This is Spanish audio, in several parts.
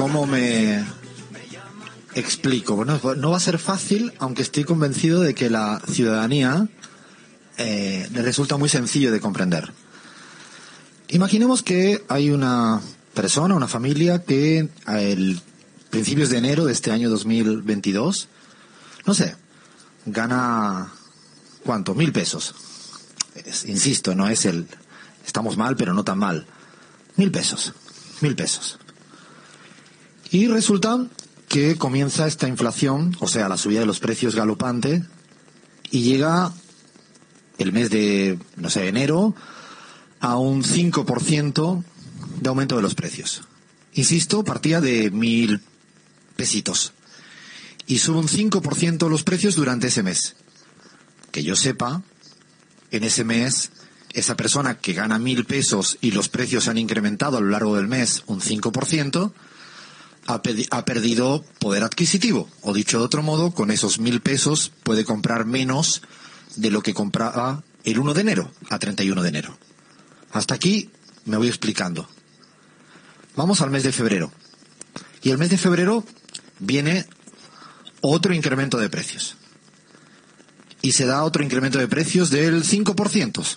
cómo me explico. Bueno, no va a ser fácil, aunque estoy convencido de que la ciudadanía eh, le resulta muy sencillo de comprender. Imaginemos que hay una persona, una familia que a el principios de enero de este año 2022, no sé, gana ¿cuánto? Mil pesos. Es- insisto, no es el estamos mal, pero no tan mal. Mil pesos. Mil pesos. Y resulta que comienza esta inflación, o sea, la subida de los precios galopante, y llega el mes de, no sé, enero, a un 5% de aumento de los precios. Insisto, partía de mil pesitos. Y sube un 5% los precios durante ese mes. Que yo sepa, en ese mes, esa persona que gana mil pesos y los precios han incrementado a lo largo del mes un 5%, ha, perdido poder adquisitivo. O dicho de otro modo, con esos mil pesos puede comprar menos de lo que compraba el 1 de enero a 31 de enero. Hasta aquí me voy explicando. Vamos al mes de febrero. Y el mes de febrero viene otro incremento de precios. Y se da otro incremento de precios del 5%.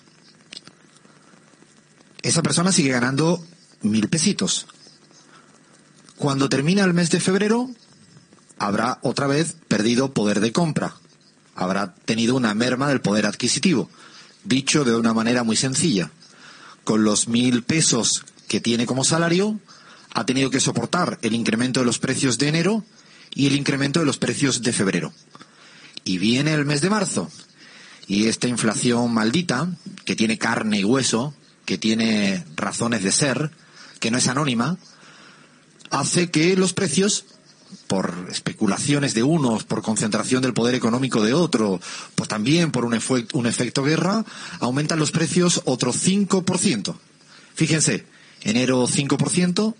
Esa persona sigue ganando mil pesitos. Cuando termina el mes de febrero, habrá otra vez perdido poder de compra. Habrá tenido una merma del poder adquisitivo. Dicho de una manera muy sencilla. Con los mil pesos que tiene como salario, ha tenido que soportar el incremento de los precios de enero y el incremento de los precios de febrero. Y viene el mes de marzo. Y esta inflación maldita, que tiene carne y hueso, que tiene razones de ser, que no es anónima, hace que los precios, por especulaciones de unos, por concentración del poder económico de otro, pues también por un, efecto guerra, aumentan los precios otro 5%. Fíjense, enero 5%,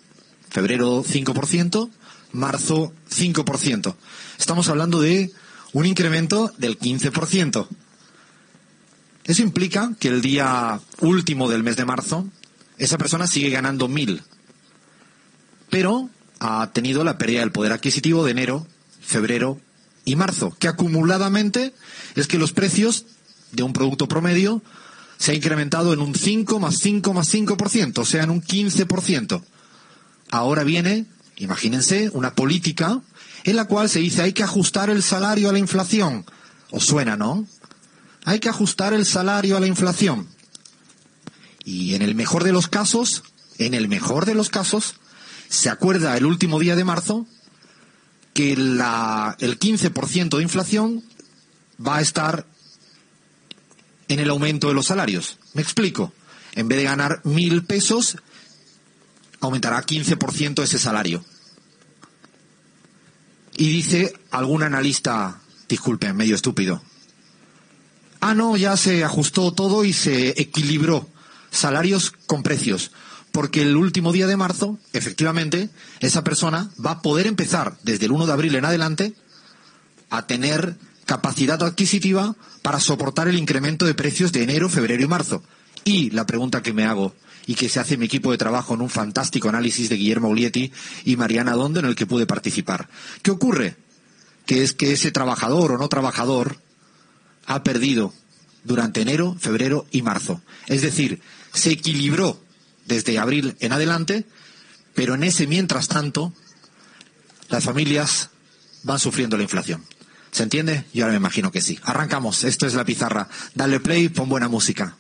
febrero 5%, marzo 5%. Estamos hablando de un incremento del 15%. Eso implica que el día último del mes de marzo, esa persona sigue ganando mil, pero ha tenido la pérdida del poder adquisitivo de enero, febrero y marzo, que acumuladamente es que los precios de un producto promedio se ha incrementado en un 5 más 5 más 5%, o sea, en un 15%. Ahora viene, imagínense, una política en la cual se dice hay que ajustar el salario a la inflación. ¿Os suena, no? Hay que ajustar el salario a la inflación. Y en el mejor de los casos, en el mejor de los casos, se acuerda el último día de marzo que el 15% de inflación va a estar en el aumento de los salarios. Me explico. En vez de ganar mil pesos, aumentará 15% ese salario. Y dice algún analista, disculpen, medio estúpido. Ah, no, ya se ajustó todo y se equilibró salarios con precios. Porque el último día de marzo, efectivamente, esa persona va a poder empezar desde el 1 de abril en adelante a tener capacidad adquisitiva para soportar el incremento de precios de enero, febrero y marzo. Y la pregunta que me hago y que se hace mi equipo de trabajo en un fantástico análisis de Guillermo Ulietti y Mariana Dondo en el que pude participar. ¿Qué ocurre? Que es que ese trabajador o no trabajador ha perdido durante enero, febrero y marzo. Es decir, se equilibró desde abril en adelante, pero en ese mientras tanto, las familias van sufriendo la inflación. ¿Se entiende? Yo ahora me imagino que sí. Arrancamos. Esto es la pizarra. Dale play, pon buena música.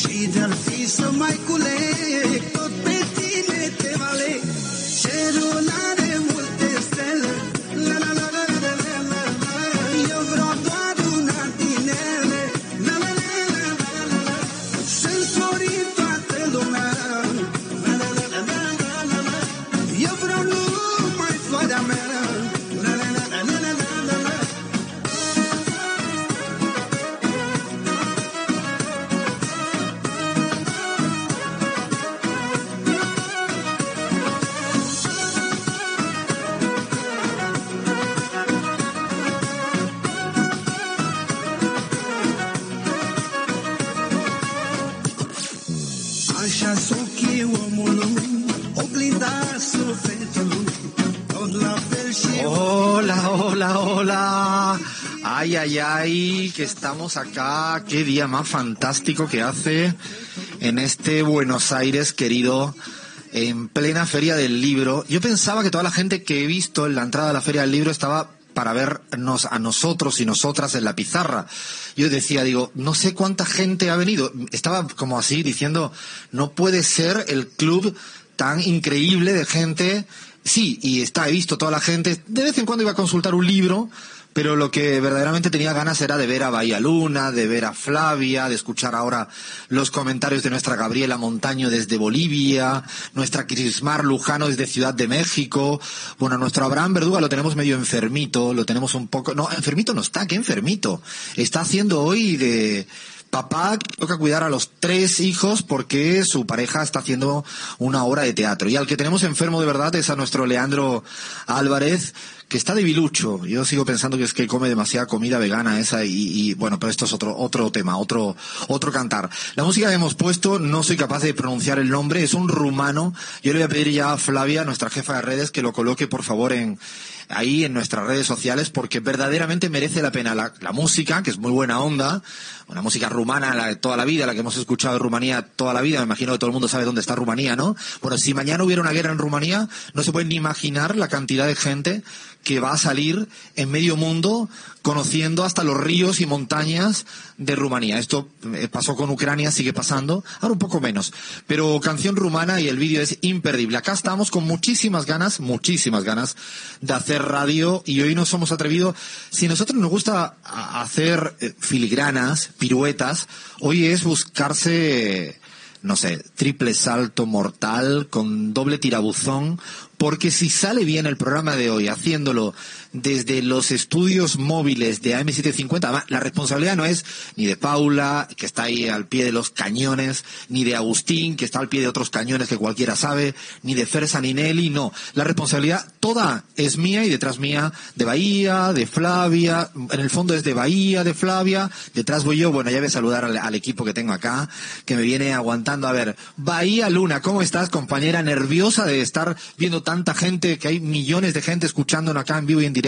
Și de-ar fi să mai culeg Tot pe tine te va aleg Cerul are Hola, hola, hola. Ay, ay, ay, que estamos acá. Qué día más fantástico que hace en este Buenos Aires, querido, en plena feria del libro. Yo pensaba que toda la gente que he visto en la entrada de la feria del libro estaba para vernos a nosotros y nosotras en la pizarra. Yo decía, digo, no sé cuánta gente ha venido. Estaba como así diciendo, no puede ser el club tan increíble de gente. Sí, y está, he visto toda la gente. De vez en cuando iba a consultar un libro, pero lo que verdaderamente tenía ganas era de ver a Bahía Luna, de ver a Flavia, de escuchar ahora los comentarios de nuestra Gabriela Montaño desde Bolivia, nuestra Crismar Lujano desde Ciudad de México, bueno, nuestro Abraham Verduga lo tenemos medio enfermito, lo tenemos un poco, no, enfermito no está, ¿qué enfermito? Está haciendo hoy de, Papá toca cuidar a los tres hijos porque su pareja está haciendo una obra de teatro. Y al que tenemos enfermo de verdad es a nuestro Leandro Álvarez, que está debilucho. Yo sigo pensando que es que come demasiada comida vegana esa y, y, bueno, pero esto es otro, otro tema, otro, otro cantar. La música que hemos puesto, no soy capaz de pronunciar el nombre, es un rumano. Yo le voy a pedir ya a Flavia, nuestra jefa de redes, que lo coloque por favor en, ahí en nuestras redes sociales porque verdaderamente merece la pena la, música, que es muy buena onda, una música rumana la toda la vida, la que hemos escuchado en Rumanía toda la vida, me imagino que todo el mundo sabe dónde está Rumanía, ¿no? Bueno, si mañana hubiera una guerra en Rumanía, no se pueden ni imaginar la cantidad de gente que va a salir en medio mundo conociendo hasta los ríos y montañas de Rumanía. Esto eh, pasó con Ucrania, sigue pasando, ahora un poco menos. Pero canción rumana y el vídeo es imperdible. Acá estamos con muchísimas ganas, muchísimas ganas de hacer radio y hoy nos hemos atrevido, si a nosotros nos gusta hacer eh, filigranas, piruetas, hoy es buscarse no sé, triple salto mortal con doble tirabuzón, porque si sale bien el programa de hoy haciéndolo desde los estudios móviles de AM750, la responsabilidad no es ni de Paula, que está ahí al pie de los cañones, ni de Agustín, que está al pie de otros cañones que cualquiera sabe, ni de Fer Saninelli, no. La responsabilidad toda es mía y detrás mía de Bahía, de Flavia, en el fondo es de Bahía, de Flavia, detrás voy yo, bueno, ya voy a saludar al, al equipo que tengo acá, que me viene aguantando. A ver, Bahía Luna, ¿cómo estás, compañera? ¿Nerviosa de estar viendo tanta gente, que hay millones de gente escuchándonos acá en vivo y en directo?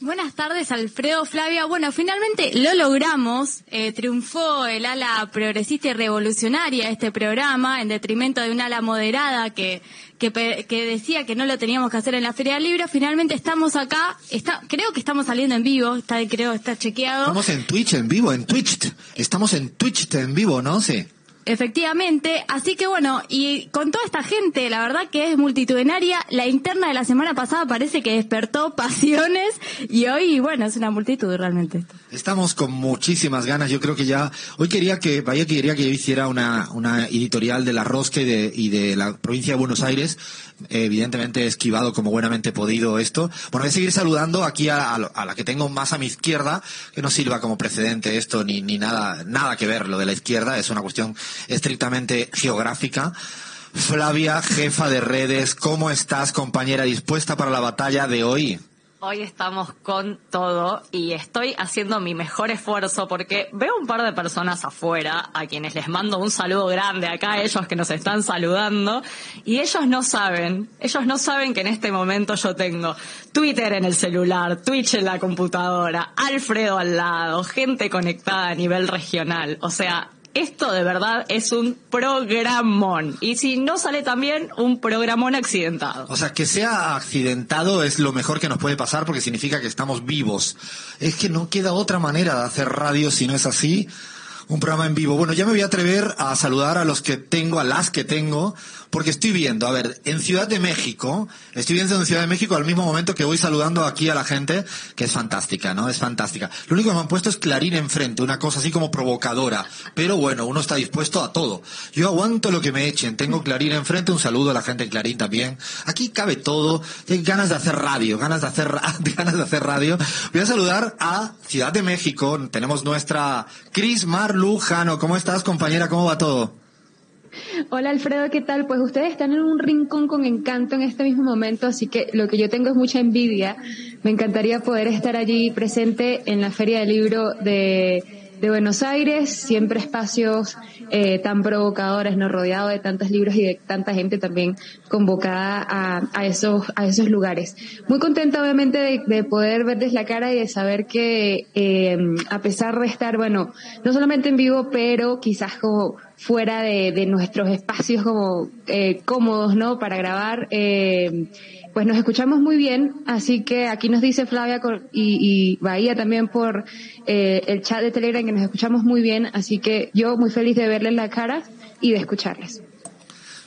Buenas tardes, Alfredo, Flavia. Bueno, finalmente lo logramos. Eh, triunfó el ala progresista y revolucionaria de este programa en detrimento de un ala moderada que, que, que, decía que no lo teníamos que hacer en la Feria del Libro. Finalmente estamos acá. Está, creo que estamos saliendo en vivo. Está, creo, está chequeado. Estamos en Twitch en vivo, en Twitch. Estamos en Twitch en vivo, ¿no? Sí. Efectivamente, así que bueno, y con toda esta gente, la verdad que es multitudinaria, la interna de la semana pasada parece que despertó pasiones y hoy, bueno, es una multitud realmente. Estamos con muchísimas ganas, yo creo que ya, hoy quería que, vaya quería que yo hiciera una, una editorial de la Rosca y de, y de la provincia de Buenos Aires, evidentemente he esquivado como buenamente he podido esto. Bueno, voy a seguir saludando aquí a, a, la que tengo más a mi izquierda, que no sirva como precedente esto, ni, ni nada, nada que ver lo de la izquierda, es una cuestión estrictamente geográfica. Flavia, jefa de redes, ¿cómo estás, compañera, dispuesta para la batalla de hoy? Hoy estamos con todo y estoy haciendo mi mejor esfuerzo porque veo un par de personas afuera a quienes les mando un saludo grande acá ellos que nos están saludando y ellos no saben, ellos no saben que en este momento yo tengo Twitter en el celular, Twitch en la computadora, Alfredo al lado, gente conectada a nivel regional, o sea, esto de verdad es un programón. Y si no sale también, un programón accidentado. O sea, que sea accidentado es lo mejor que nos puede pasar porque significa que estamos vivos. Es que no queda otra manera de hacer radio si no es así. un programa en vivo. Bueno, ya me voy a atrever a saludar a los que tengo, a las que tengo, porque estoy viendo, a ver, en Ciudad de México, estoy viendo en Ciudad de México al mismo momento que voy saludando aquí a la gente, que es fantástica, ¿no? Es fantástica. Lo único que me han puesto es Clarín enfrente, una cosa así como provocadora, pero bueno, uno está dispuesto a todo. Yo aguanto lo que me echen, tengo Clarín enfrente, un saludo a la gente de Clarín también. Aquí cabe todo, hay ganas de hacer radio, ganas de hacer, ganas de hacer radio. Voy a saludar a Ciudad de México, tenemos nuestra Cris Mar Lujano. ¿Cómo estás, compañera? ¿Cómo va todo? Hola Alfredo, ¿qué tal? Pues ustedes están en un rincón con encanto en este mismo momento, así que lo que yo tengo es mucha envidia. Me encantaría poder estar allí presente en la Feria del Libro de, Buenos Aires, siempre espacios eh, tan provocadores, no rodeado de tantos libros y de tanta gente también convocada a, a esos a esos lugares. Muy contenta obviamente de, de poder verles la cara y de saber que eh, a pesar de estar, bueno, no solamente en vivo, pero quizás como fuera de, de nuestros espacios como eh, cómodos, ¿no? Para grabar, eh, pues nos escuchamos muy bien, así que aquí nos dice Flavia y Bahía también por eh, el chat de Telegram que nos escuchamos muy bien, así que yo muy feliz de verles la cara y de escucharles.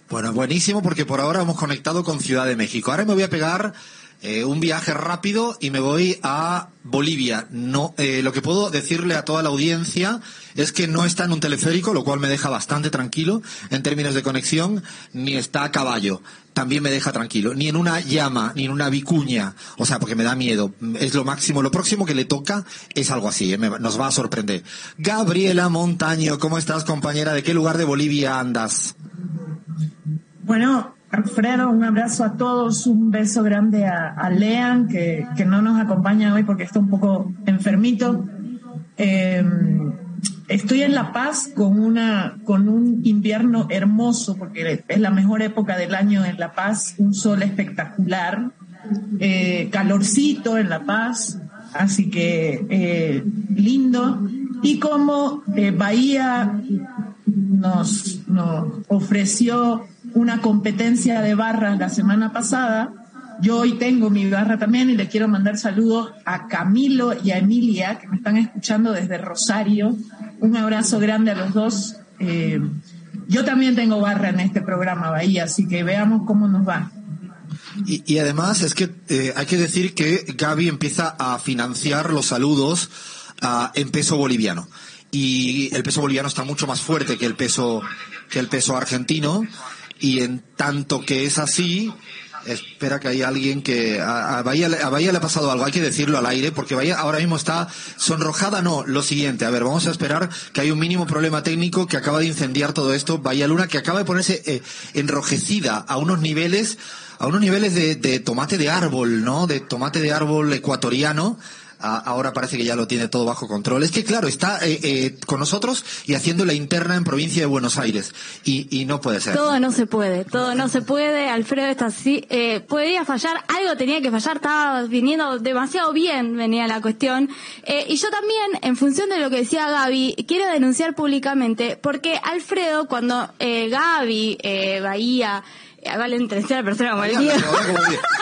Bueno, buenísimo porque por ahora hemos conectado con Ciudad de México. Ahora me voy a pegar eh, un viaje rápido y me voy a Bolivia. No, eh, lo que puedo decirle a toda la audiencia es que no está en un teleférico, lo cual me deja bastante tranquilo en términos de conexión, ni está a caballo. También me deja tranquilo. Ni en una llama, ni en una vicuña. O sea, porque me da miedo. Es lo máximo. Lo próximo que le toca es algo así. eh, me nos va a sorprender. Gabriela Montaño, ¿cómo estás, compañera? ¿De qué lugar de Bolivia andas? Bueno, Alfredo, un abrazo a todos, un beso grande a, a Lean, que, no nos acompaña hoy porque está un poco enfermito. Eh, estoy en La Paz con, una, con un invierno hermoso, porque es la mejor época del año en La Paz, un sol espectacular, eh, calorcito en La Paz, así que eh, lindo. Y como eh, Bahía nos, nos ofreció una competencia de barras la semana pasada. Yo hoy tengo mi barra también y le quiero mandar saludos a Camilo y a Emilia que me están escuchando desde Rosario. Un abrazo grande a los dos. Eh, yo también tengo barra en este programa Bahía, así que veamos cómo nos va. Y, y además es que eh, hay que decir que Gaby empieza a financiar los saludos ah, en peso boliviano. Y el peso boliviano está mucho más fuerte que el peso, que el peso argentino. Y en tanto que es así, espera que hay alguien que a, a Bahía, a Bahía le ha pasado algo, hay que decirlo al aire, porque Bahía ahora mismo está sonrojada, no, lo siguiente, a ver, vamos a esperar que hay un mínimo problema técnico que acaba de incendiar todo esto, Bahía Luna, que acaba de ponerse eh, enrojecida a unos niveles, a unos niveles de, de tomate de árbol, ¿no? De tomate de árbol ecuatoriano. Ahora parece que ya lo tiene todo bajo control. Es que claro, está eh, eh, con nosotros y haciendo la interna en provincia de Buenos Aires. Y, no puede ser. Todo no se puede, todo no se puede. Alfredo está así. Eh, podría fallar, algo tenía que fallar, estaba viniendo demasiado bien, venía la cuestión. Eh, y yo también, en función de lo que decía Gaby, quiero denunciar públicamente, porque Alfredo, cuando eh, Gaby, eh, Bahía, eh, vale en tercera persona como el Diego.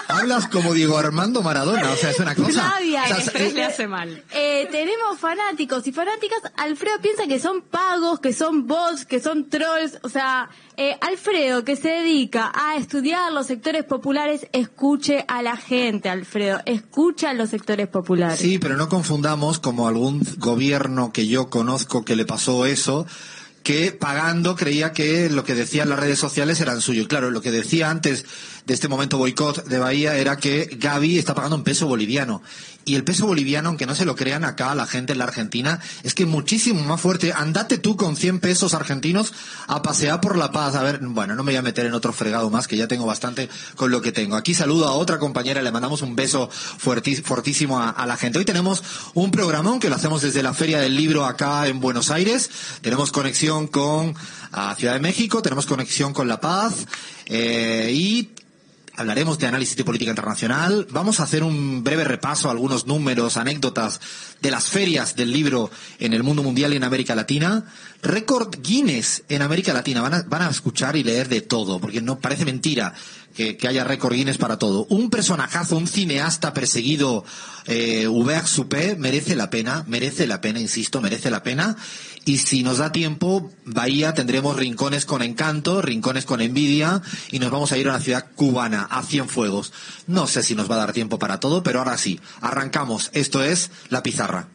hablas como Diego Armando Maradona, o sea, es una cosa. Flavia, O sea, el estrés eh, le hace mal. Eh, tenemos fanáticos y fanáticas. Alfredo piensa que son pagos, que son bots, que son trolls. O sea, eh, Alfredo, que se dedica a estudiar los sectores populares, escuche a la gente, Alfredo. Escucha a los sectores populares. Sí, pero no confundamos como algún gobierno que yo conozco que le pasó eso, que pagando creía que lo que decían las redes sociales eran suyo. Y Claro, lo que decía antes de este momento boicot de Bahía era que Gaby está pagando en peso boliviano. Y el peso boliviano, aunque no se lo crean acá la gente en la Argentina, es que muchísimo más fuerte. Andate tú con 100 pesos argentinos a pasear por La Paz. A ver, bueno, no me voy a meter en otro fregado más, que ya tengo bastante con lo que tengo. Aquí saludo a otra compañera, le mandamos un beso fortísimo a, la gente. Hoy tenemos un programón que lo hacemos desde la Feria del Libro acá en Buenos Aires. Tenemos conexión con a Ciudad de México, tenemos conexión con La Paz eh, y Hablaremos de análisis de política internacional. Vamos a hacer un breve repaso a algunos números, anécdotas de las ferias del libro en el mundo mundial y en América Latina. Récord Guinness en América Latina. Van a, van a escuchar y leer de todo, porque no parece mentira que, haya récord Guinness para todo. Un personajazo, un cineasta perseguido, eh, Hubert Suppé, merece la pena, merece la pena, insisto, merece la pena. Y si nos da tiempo, Bahía tendremos rincones con encanto, rincones con envidia y nos vamos a ir a una ciudad cubana, a Cienfuegos. No sé si nos va a dar tiempo para todo, pero ahora sí, arrancamos. Esto es La Pizarra.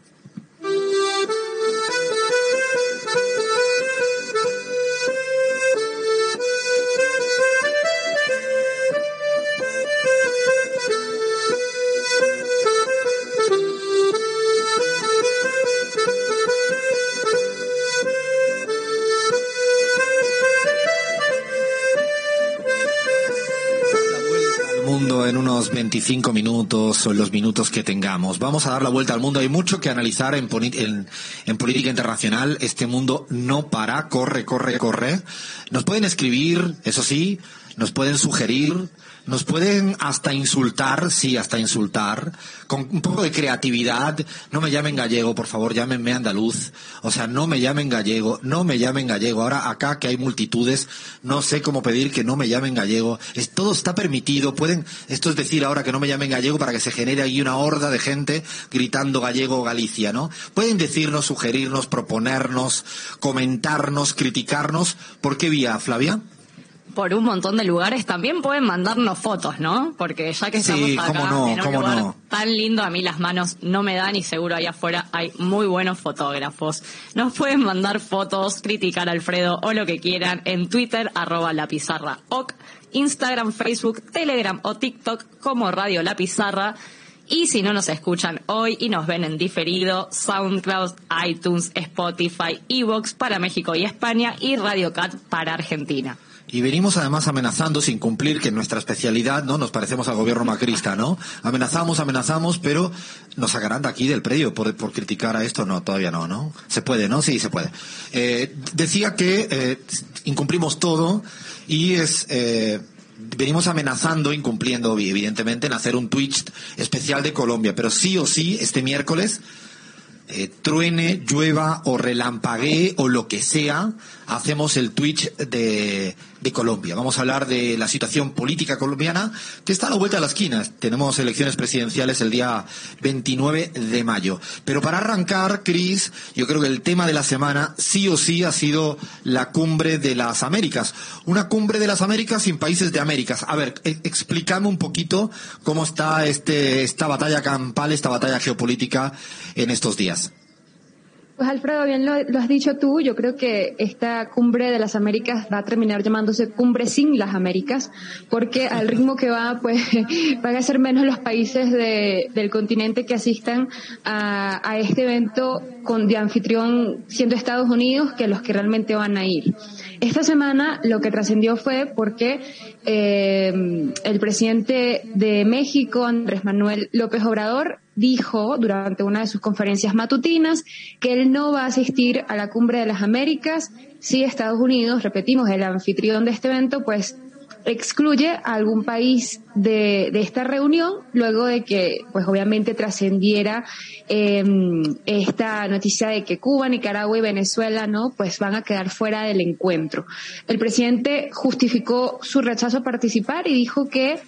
25 minutos o los minutos que tengamos. Vamos a dar la vuelta al mundo. Hay mucho que analizar en política internacional. Este mundo no para, corre, corre, corre. Nos pueden escribir, eso sí, nos pueden sugerir, nos pueden hasta insultar, sí, hasta insultar, con un poco de creatividad. No me llamen gallego, por favor, llámenme andaluz. O sea, no me llamen gallego, no me llamen gallego. Ahora acá que hay multitudes, no sé cómo pedir que no me llamen gallego. Es, todo está permitido. Pueden, esto es decir ahora que no me llamen gallego para que se genere ahí una horda de gente gritando gallego Galicia, ¿no? Pueden decirnos, sugerirnos, proponernos, comentarnos, criticarnos. ¿Por qué vía, Flavia? Por un montón de lugares también pueden mandarnos fotos, ¿no? Porque ya que estamos Sí, acá no, en un lugar no. tan lindo, a mí las manos no me dan y seguro ahí afuera hay muy buenos fotógrafos. Nos pueden mandar fotos, criticar a Alfredo o lo que quieran en Twitter, arroba la pizarra Instagram, Facebook, Telegram o TikTok como Radio La Pizarra. Y si no nos escuchan hoy y nos ven en diferido, SoundCloud, iTunes, Spotify, Evox para México y España y Radio Cat para Argentina. Y venimos además amenazando sin cumplir, que nuestra especialidad, ¿no? Nos parecemos al gobierno macrista, ¿no? Amenazamos, amenazamos, pero nos sacarán de aquí del predio por, por criticar a esto. No, todavía no, ¿no? Se puede, ¿no? Sí, se puede. Eh, decía que eh, incumplimos todo y es... Eh, venimos amenazando, incumpliendo, evidentemente, en hacer un Twitch especial de Colombia, pero sí o sí, este miércoles truene, llueva o relampaguee o lo que sea, hacemos el Twitch de, Colombia. Vamos a hablar de la situación política colombiana que está a la vuelta de la esquina. Tenemos elecciones presidenciales el día 29 de mayo. Pero para arrancar, Cris, yo creo que el tema de la semana sí o sí ha sido la cumbre de las Américas. Una cumbre de las Américas sin países de Américas. A ver, e- explícame un poquito cómo está este, esta batalla campal, esta batalla geopolítica en estos días. Pues Alfredo, bien lo, has dicho tú, yo creo que esta cumbre de las Américas va a terminar llamándose cumbre sin las Américas, porque al ritmo que va, pues van a ser menos los países de- del continente que asistan a, a este evento con de anfitrión siendo Estados Unidos que los que realmente van a ir. Esta semana lo que trascendió fue porque eh, el presidente de México, Andrés Manuel López Obrador, dijo durante una de sus conferencias matutinas que él no va a asistir a la cumbre de las Américas si Estados Unidos, repetimos, el anfitrión de este evento, pues excluye a algún país de, de esta reunión luego de que pues obviamente trascendiera eh, esta noticia de que Cuba, Nicaragua y Venezuela no pues van a quedar fuera del encuentro. El presidente justificó su rechazo a participar y dijo que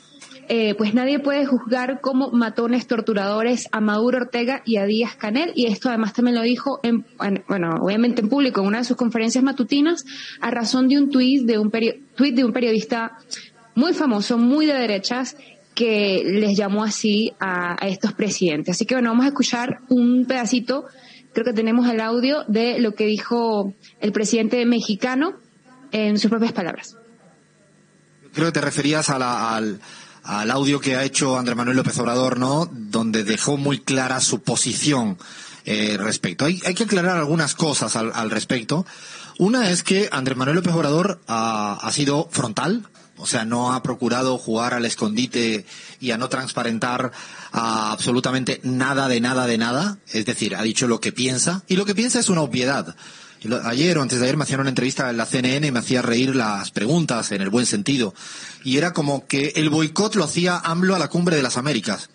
eh, pues nadie puede juzgar como matones torturadores a Maduro Ortega y a Díaz Canel y esto además también lo dijo en, en- bueno obviamente en público en una de sus conferencias matutinas a razón de un tuit de un peri- de un periodista muy famoso muy de derechas que les llamó así a, a estos presidentes. Así que bueno vamos a escuchar un pedacito creo que tenemos el audio de lo que dijo el presidente mexicano en sus propias palabras. Creo que te referías a la- al, al audio que ha hecho Andrés Manuel López Obrador, ¿no? Donde dejó muy clara su posición eh, respecto. Hay, hay que aclarar algunas cosas al, al respecto. Una es que Andrés Manuel López Obrador ha, ha sido frontal, o sea, no ha procurado jugar al escondite y a no transparentar a absolutamente nada de nada de nada. Es decir, ha dicho lo que piensa y lo que piensa es una obviedad. Ayer o antes de ayer me hacían una entrevista en la CNN y me hacía reír las preguntas en el buen sentido. Y era como que el boicot lo hacía AMLO a la cumbre de las Américas.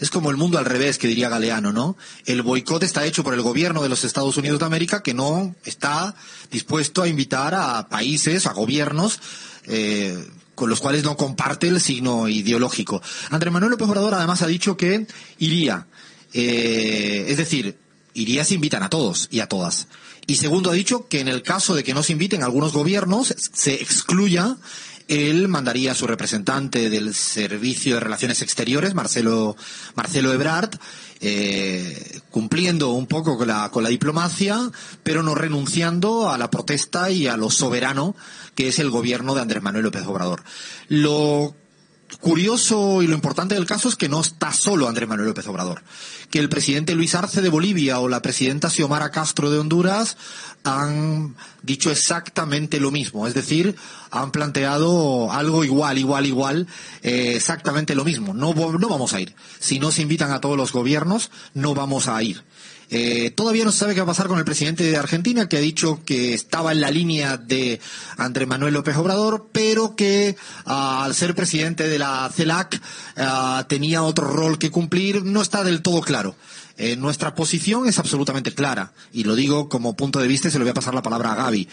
Es como el mundo al revés, que diría Galeano, ¿no? El boicot está hecho por el gobierno de los Estados Unidos de América que no está dispuesto a invitar a países, a gobiernos, eh, con los cuales no comparte el signo ideológico. Andrés Manuel López Obrador además ha dicho que iría, eh, es decir, iría si invitan a todos y a todas. Y segundo, ha dicho que en el caso de que no se inviten algunos gobiernos, se excluya él mandaría a su representante del Servicio de Relaciones Exteriores, Marcelo, Marcelo Ebrard, eh, cumpliendo un poco con la, con la diplomacia, pero no renunciando a la protesta y a lo soberano que es el gobierno de Andrés Manuel López Obrador. Lo curioso y lo importante del caso es que no está solo Andrés Manuel López Obrador, que el presidente Luis Arce de Bolivia o la presidenta Xiomara Castro de Honduras han dicho exactamente lo mismo, es decir, han planteado algo igual, igual, igual, eh, exactamente lo mismo. No, no vamos a ir. Si no se invitan a todos los gobiernos, no vamos a ir. Eh, todavía no se sabe qué va a pasar con el presidente de Argentina, que ha dicho que estaba en la línea de Andrés Manuel López Obrador, pero que ah, al ser presidente de la CELAC ah, tenía otro rol que cumplir. No está del todo claro. Eh, nuestra posición es absolutamente clara, y lo digo como punto de vista y se lo voy a pasar la palabra a Gaby.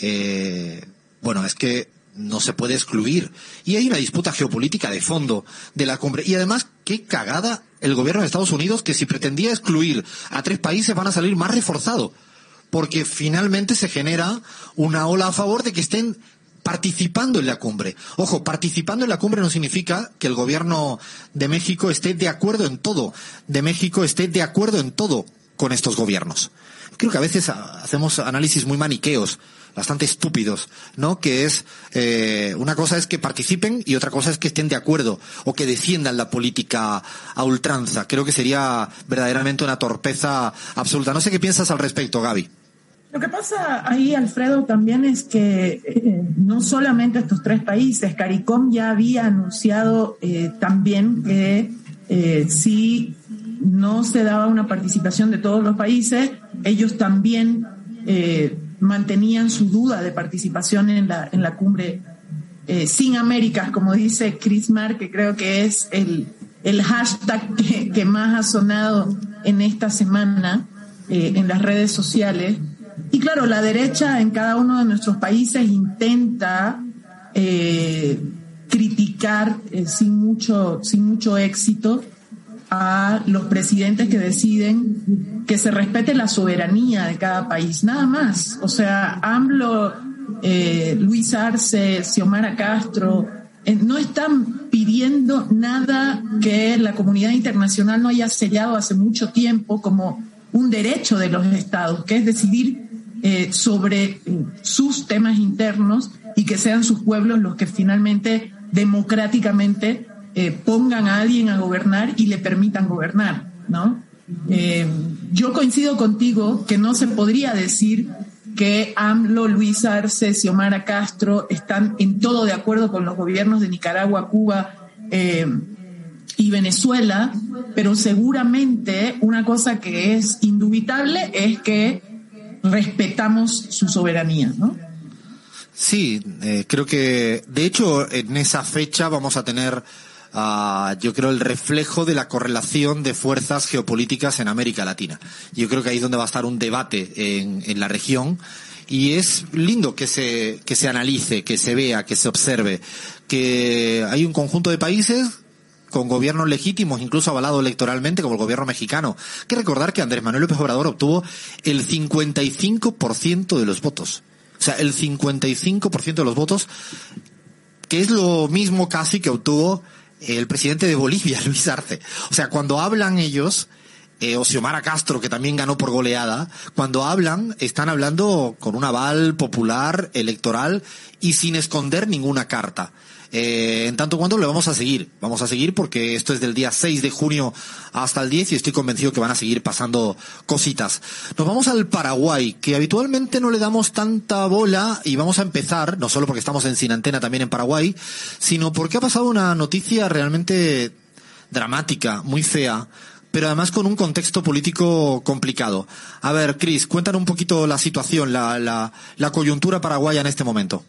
Eh, bueno, es que no se puede excluir. Y hay una disputa geopolítica de fondo de la cumbre. Y además, qué cagada el gobierno de Estados Unidos que si pretendía excluir a tres países van a salir más reforzados. Porque finalmente se genera una ola a favor de que estén participando en la cumbre. Ojo, participando en la cumbre no significa que el gobierno de México esté de acuerdo en todo. De México esté de acuerdo en todo con estos gobiernos. Creo que a veces hacemos análisis muy maniqueos bastante estúpidos, ¿no? Que es, eh, una cosa es que participen y otra cosa es que estén de acuerdo o que defiendan la política a ultranza. Creo que sería verdaderamente una torpeza absoluta. No sé qué piensas al respecto, Gaby. Lo que pasa ahí, Alfredo, también es que eh, no solamente estos tres países, CARICOM ya había anunciado eh, también que si no se daba una participación de todos los países, ellos también mantenían su duda de participación en la, en la cumbre eh, sin Américas, como dice Chris Mark, que creo que es el, el hashtag que, más ha sonado en esta semana eh, en las redes sociales. Y claro, la derecha en cada uno de nuestros países intenta eh, criticar sin, mucho, sin mucho éxito a los presidentes que deciden que se respete la soberanía de cada país, nada más. O sea, AMLO, eh, Luis Arce, Xiomara Castro, eh, no están pidiendo nada que la comunidad internacional no haya sellado hace mucho tiempo como un derecho de los estados, que es decidir eh, sobre sus temas internos y que sean sus pueblos los que finalmente democráticamente pongan a alguien a gobernar y le permitan gobernar, ¿no? Eh, yo coincido contigo que no se podría decir que AMLO, Luis Arce, Xiomara Castro están en todo de acuerdo con los gobiernos de Nicaragua, Cuba eh, y Venezuela, pero seguramente una cosa que es indubitable es que respetamos su soberanía, ¿no? Sí, eh, creo que de hecho en esa fecha vamos a tener uh, yo creo, el reflejo de la correlación de fuerzas geopolíticas en América Latina. Yo creo que ahí es donde va a estar un debate en, en la región y es lindo que se, que se analice, que se vea, que se observe, que hay un conjunto de países con gobiernos legítimos, incluso avalado electoralmente, como el gobierno mexicano. Hay que recordar que Andrés Manuel López Obrador obtuvo el 55% de los votos. O sea, el 55% de los votos, que es lo mismo casi que obtuvo el presidente de Bolivia, Luis Arce. O sea, cuando hablan ellos, eh, o Xiomara Castro, que también ganó por goleada, cuando hablan, están hablando con un aval popular, electoral, y sin esconder ninguna carta. Eh, en tanto cuanto le vamos a seguir, vamos a seguir porque esto es del día 6 de junio hasta el 10 y estoy convencido que van a seguir pasando cositas. Nos vamos al Paraguay, que habitualmente no le damos tanta bola y vamos a empezar, no solo porque estamos en Sin Antena también en Paraguay, sino porque ha pasado una noticia realmente dramática, muy fea, pero además con un contexto político complicado. A ver, Cris, cuéntanos un poquito la situación, la, la, la coyuntura paraguaya en este momento.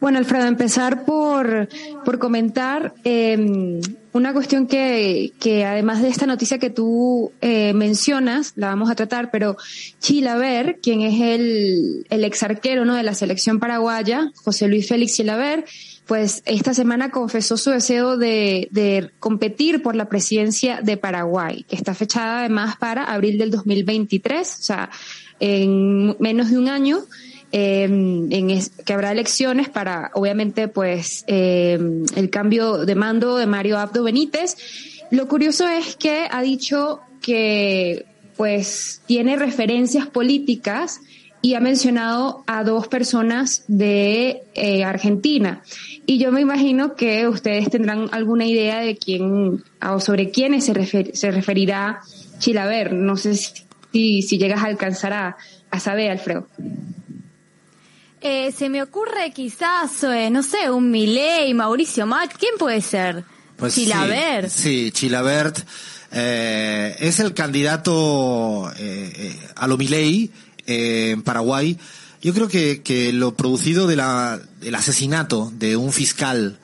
Bueno, Alfredo, empezar por, por comentar eh, una cuestión que, que además de esta noticia que tú eh, mencionas, la vamos a tratar, pero Chilaver, quien es el, el ex arquero ¿no? de la selección paraguaya, José Luis Félix Chilaver, pues esta semana confesó su deseo de, de competir por la presidencia de Paraguay, que está fechada además para abril del 2023, o sea, en menos de un año. Es- que habrá elecciones para, obviamente, pues, eh, el cambio de mando de Mario Abdo Benítez. Lo curioso es que ha dicho que, pues, tiene referencias políticas y ha mencionado a dos personas de eh, Argentina. Y yo me imagino que ustedes tendrán alguna idea de quién o sobre quiénes se, refer- se referirá Chilaver. No sé si, si llegas a alcanzar a saber, Alfredo. Eh, se me ocurre quizás, eh, no sé, un Milei, Mauricio Mac, ¿quién puede ser? Pues Chilaver. Sí, sí, Chilabert eh, es el candidato eh, eh, a lo Milei eh, en Paraguay. Yo creo que, que lo producido de la, del asesinato de un fiscal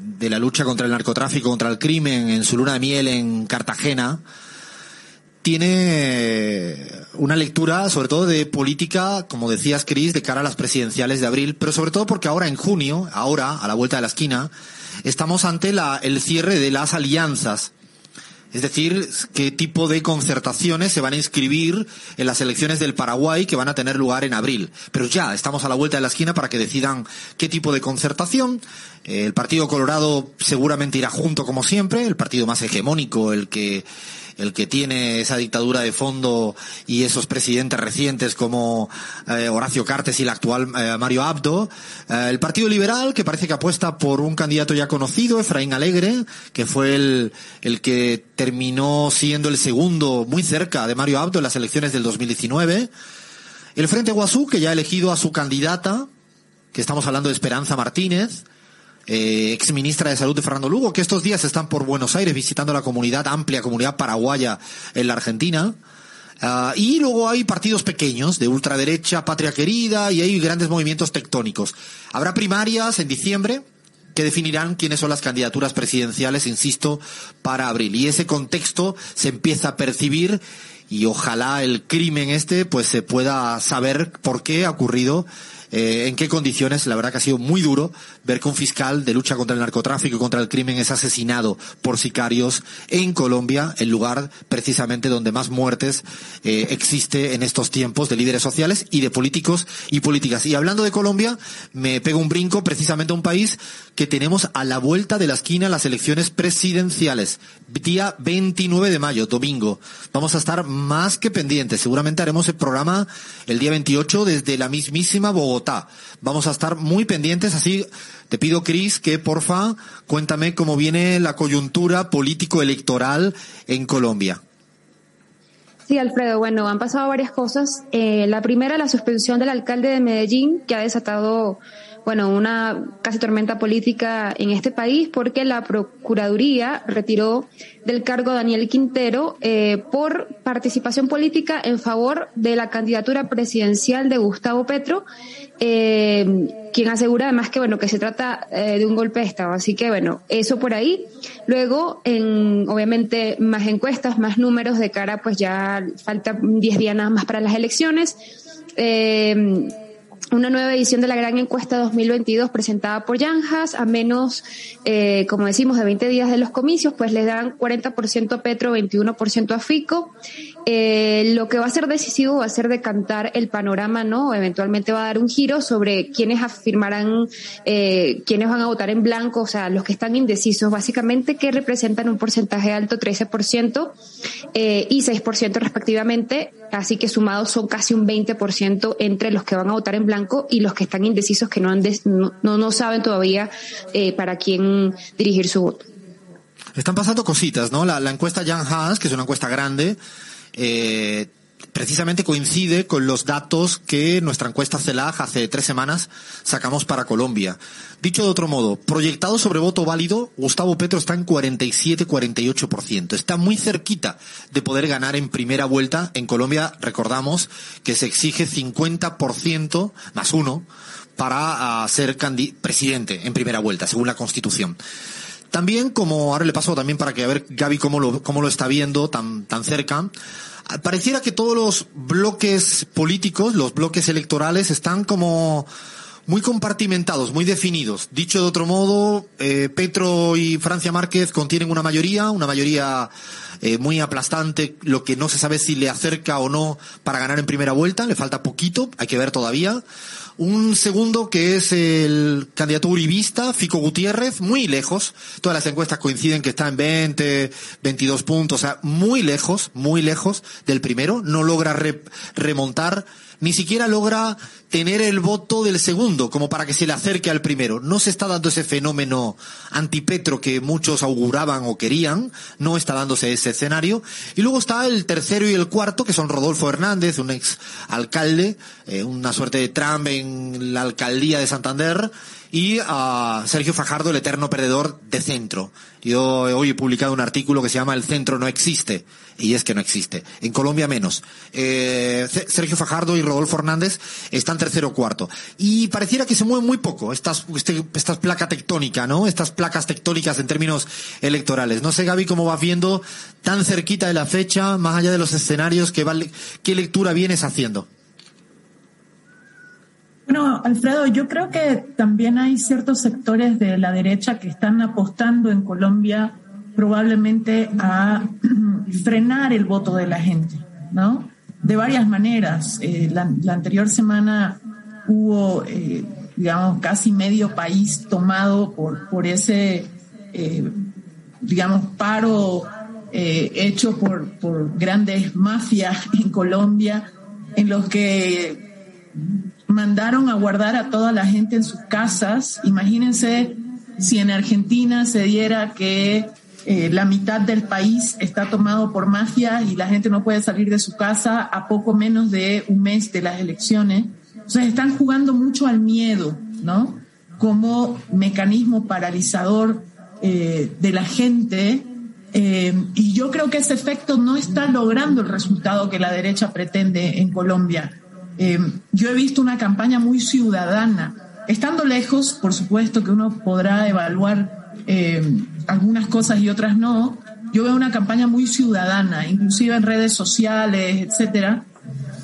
de la lucha contra el narcotráfico, contra el crimen en su luna de miel en Cartagena, tiene una lectura sobre todo de política, como decías Cris, de cara a las presidenciales de abril, pero sobre todo porque ahora en junio, ahora a la vuelta de la esquina, estamos ante la, el cierre de las alianzas. Es decir, qué tipo de concertaciones se van a inscribir en las elecciones del Paraguay que van a tener lugar en abril. Pero ya estamos a la vuelta de la esquina para que decidan qué tipo de concertación. Eh, El Partido Colorado seguramente irá junto como siempre, el partido más hegemónico, el que el que tiene esa dictadura de fondo y esos presidentes recientes como eh, Horacio Cartes y el actual eh, Mario Abdo. Eh, el Partido Liberal, que parece que apuesta por un candidato ya conocido, Efraín Alegre, que fue el, el que terminó siendo el segundo muy cerca de Mario Abdo en las elecciones del 2019. El Frente Guasú, que ya ha elegido a su candidata, que estamos hablando de Esperanza Martínez, eh, ex ministra de Salud de Fernando Lugo, que estos días están por Buenos Aires visitando la comunidad, amplia comunidad paraguaya en la Argentina. Ah, y luego hay partidos pequeños de ultraderecha, patria querida, y hay grandes movimientos tectónicos. Habrá primarias en diciembre que definirán quiénes son las candidaturas presidenciales, insisto, para abril. Y ese contexto se empieza a percibir y ojalá el crimen este pues se pueda saber por qué ha ocurrido eh, en qué condiciones. La verdad que ha sido muy duro ver que un fiscal de lucha contra el narcotráfico y contra el crimen es asesinado por sicarios en Colombia, el lugar precisamente donde más muertes eh, existe en estos tiempos de líderes sociales y de políticos y políticas. Y hablando de Colombia, me pego un brinco precisamente a un país que tenemos a la vuelta de la esquina las elecciones presidenciales. Día 29 de mayo, domingo. Vamos a estar más que pendientes. Seguramente haremos el programa el día 28 desde la mismísima Bogotá. Vamos a estar muy pendientes, así te pido, Cris, que porfa, cuéntame cómo viene la coyuntura político-electoral en Colombia. Sí, Alfredo, bueno, han pasado varias cosas. Eh, la primera, la suspensión del alcalde de Medellín, que ha desatado, bueno, una casi tormenta política en este país, porque la Procuraduría retiró del cargo Daniel Quintero eh, por participación política en favor de la candidatura presidencial de Gustavo Petro, eh, quien asegura además que, bueno, que se trata eh, de un golpe de Estado. Así que, bueno, eso por ahí. Luego, en, obviamente, más encuestas, más números de cara, pues ya falta 10 días nada más para las elecciones. Eh, una nueva edición de la gran encuesta 2022 presentada por Yanjas, a menos, eh, como decimos, de 20 días de los comicios, pues le dan 40% a Petro, 21% a Fico. Eh, lo que va a ser decisivo va a ser decantar el panorama, ¿no? Eventualmente va a dar un giro sobre quiénes afirmarán, eh, quiénes van a votar en blanco, o sea, los que están indecisos, básicamente que representan un porcentaje alto, 13% eh, y 6% respectivamente, así que sumados son casi un 20% entre los que van a votar en blanco y los que están indecisos que no, han des- no, no, saben todavía eh, para quién dirigir su voto. Están pasando cositas, ¿no? La, la encuesta Jan Haas, que es una encuesta grande, eh, precisamente coincide con los datos que nuestra encuesta CELAG hace tres semanas sacamos para Colombia. Dicho de otro modo, proyectado sobre voto válido, Gustavo Petro está en 47-48%. Está muy cerquita de poder ganar en primera vuelta. En Colombia, recordamos que se exige 50% más uno para ah, ser presidente en primera vuelta, según la Constitución. También, como ahora le paso también para que a ver Gaby cómo lo, cómo lo está viendo tan, tan cerca, pareciera que todos los bloques políticos, los bloques electorales están como muy compartimentados, muy definidos. Dicho de otro modo, eh, Petro y Francia Márquez contienen una mayoría, una mayoría eh, muy aplastante, lo que no se sabe si le acerca o no para ganar en primera vuelta, le falta poquito, hay que ver todavía. Un segundo que es el candidato uribista, Fico Gutiérrez, muy lejos. Todas las encuestas coinciden que está en 20, 22 puntos, o sea, muy lejos, muy lejos del primero. No logra re- remontar, ni siquiera logra tener el voto del segundo, como para que se le acerque al primero. No se está dando ese fenómeno antipetro que muchos auguraban o querían, no está dándose ese escenario. Y luego está el tercero y el cuarto, que son Rodolfo Hernández, un ex alcalde, eh, una suerte de Trump en la alcaldía de Santander, y a Sergio Fajardo, el eterno perdedor de centro. Yo hoy he publicado un artículo que se llama El centro no existe, y es que no existe. En Colombia menos. Eh, Sergio Fajardo y Rodolfo Hernández están tercero cuarto. Y pareciera que se mueven muy poco estas, este, estas placas tectónicas, ¿no? Estas placas tectónicas en términos electorales. No sé, Gaby, cómo vas viendo tan cerquita de la fecha, más allá de los escenarios, que vale, ¿qué lectura vienes haciendo? Bueno, Alfredo, yo creo que también hay ciertos sectores de la derecha que están apostando en Colombia probablemente a frenar el voto de la gente, ¿no? De varias maneras. Eh, la, anterior semana hubo, eh, digamos, casi medio país tomado por, por ese, eh, digamos, paro hecho por, por grandes mafias en Colombia, en los que mandaron a guardar a toda la gente en sus casas. Imagínense si en Argentina se diera que eh, la mitad del país está tomado por mafias y la gente no puede salir de su casa a poco menos de un mes de las elecciones. Sea, están jugando mucho al miedo, ¿no? Como mecanismo paralizador eh, de la gente. Eh, y yo creo que ese efecto no está logrando el resultado que la derecha pretende en Colombia. Eh, yo he visto una campaña muy ciudadana, estando lejos, por supuesto que uno podrá evaluar eh, algunas cosas y otras no. Yo veo una campaña muy ciudadana, inclusive en redes sociales, etcétera.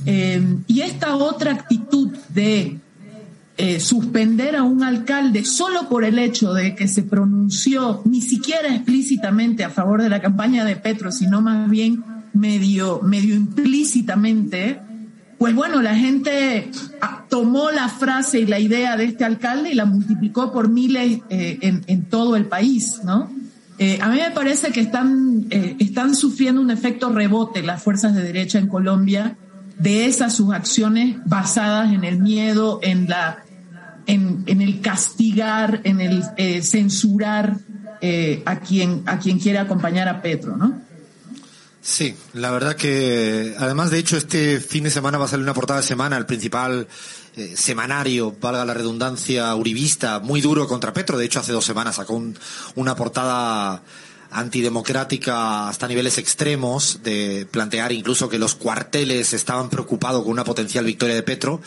Eh, y esta otra actitud de eh, suspender a un alcalde solo por el hecho de que se pronunció ni siquiera explícitamente a favor de la campaña de Petro, sino más bien medio, medio implícitamente, pues bueno, la gente ah, tomó la frase y la idea de este alcalde y la multiplicó por miles eh, en, todo el país, ¿no? Eh, a mí me parece que están, eh, están sufriendo un efecto rebote las fuerzas de derecha en Colombia de esas sus acciones basadas en el miedo, en la, en, el castigar, en el censurar a quien a quien quiere acompañar a Petro, ¿no? Sí, la verdad que además de hecho este fin de semana va a salir una portada de semana, el principal eh, semanario, valga la redundancia, uribista, muy duro contra Petro. De hecho hace dos semanas sacó un- una portada antidemocrática hasta niveles extremos de plantear incluso que los cuarteles estaban preocupados con una potencial victoria de Petro.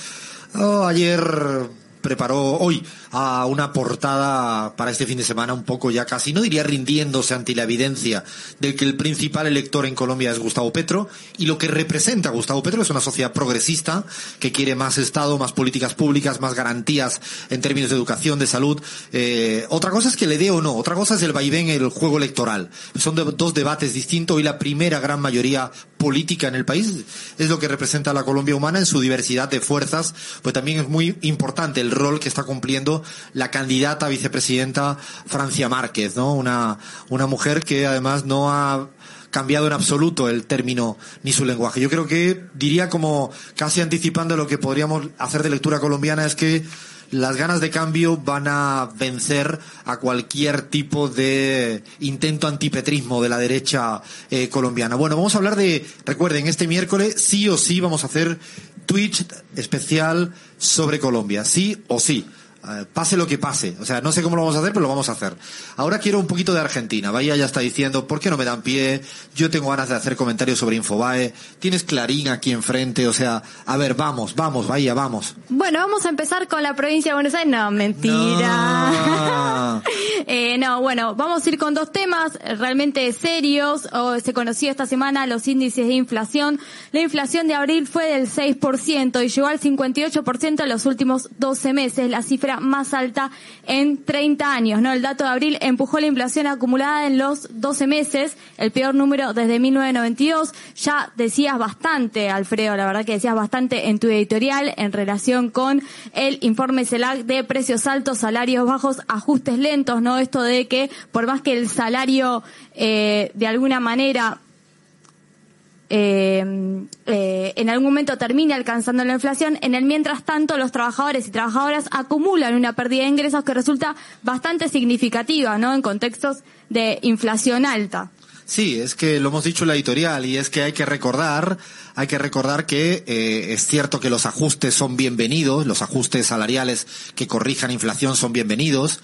Oh, ayer preparó hoy a una portada para este fin de semana un poco ya casi, no diría rindiéndose ante la evidencia de que el principal elector en Colombia es Gustavo Petro y lo que representa Gustavo Petro es una sociedad progresista que quiere más Estado, más políticas públicas, más garantías en términos de educación, de salud. Eh, otra cosa es que le dé o no, otra cosa es el vaivén, el juego electoral. Son dos debates distintos y la primera gran mayoría política en el país es lo que representa la Colombia humana en su diversidad de fuerzas, pues también es muy importante el rol que está cumpliendo la candidata a vicepresidenta Francia Márquez, ¿no? Una, una mujer que además no ha cambiado en absoluto el término ni su lenguaje. Yo creo que diría como casi anticipando lo que podríamos hacer de lectura colombiana es que las ganas de cambio van a vencer a cualquier tipo de intento antipetrismo de la derecha eh, colombiana. Bueno, vamos a hablar de, recuerden, este miércoles sí o sí vamos a hacer Twitch especial sobre Colombia, sí o sí. Eh, pase lo que pase. O sea, no sé cómo lo vamos a hacer, pero lo vamos a hacer. Ahora quiero un poquito de Argentina. Bahía ya está diciendo, ¿por qué no me dan pie? Yo tengo ganas de hacer comentarios sobre Infobae. Tienes Clarín aquí enfrente. O sea, a ver, vamos, vamos, Bahía, vamos. Bueno, vamos a empezar con la provincia de Buenos Aires. No, mentira. No. Eh, no, bueno, vamos a ir con dos temas realmente serios. Se conoció esta semana los índices de inflación. La inflación de abril fue del 6% y llegó al 58% en los últimos 12 meses, la cifra más alta en 30 años. ¿no? El dato de abril empujó la inflación acumulada en los 12 meses, el peor número desde 1992. Ya decías bastante, Alfredo, la verdad que decías bastante en tu editorial en relación con el informe CELAC de precios altos, salarios bajos, ajustes lentos, ¿no? Esto de que por más que el salario eh, de alguna manera eh, eh, en algún momento termine alcanzando la inflación, en el mientras tanto los trabajadores y trabajadoras acumulan una pérdida de ingresos que resulta bastante significativa, ¿no? En contextos de inflación alta. Sí, es que lo hemos dicho en la editorial y es que hay que recordar, hay que recordar que eh, es cierto que los ajustes son bienvenidos, los ajustes salariales que corrijan inflación son bienvenidos,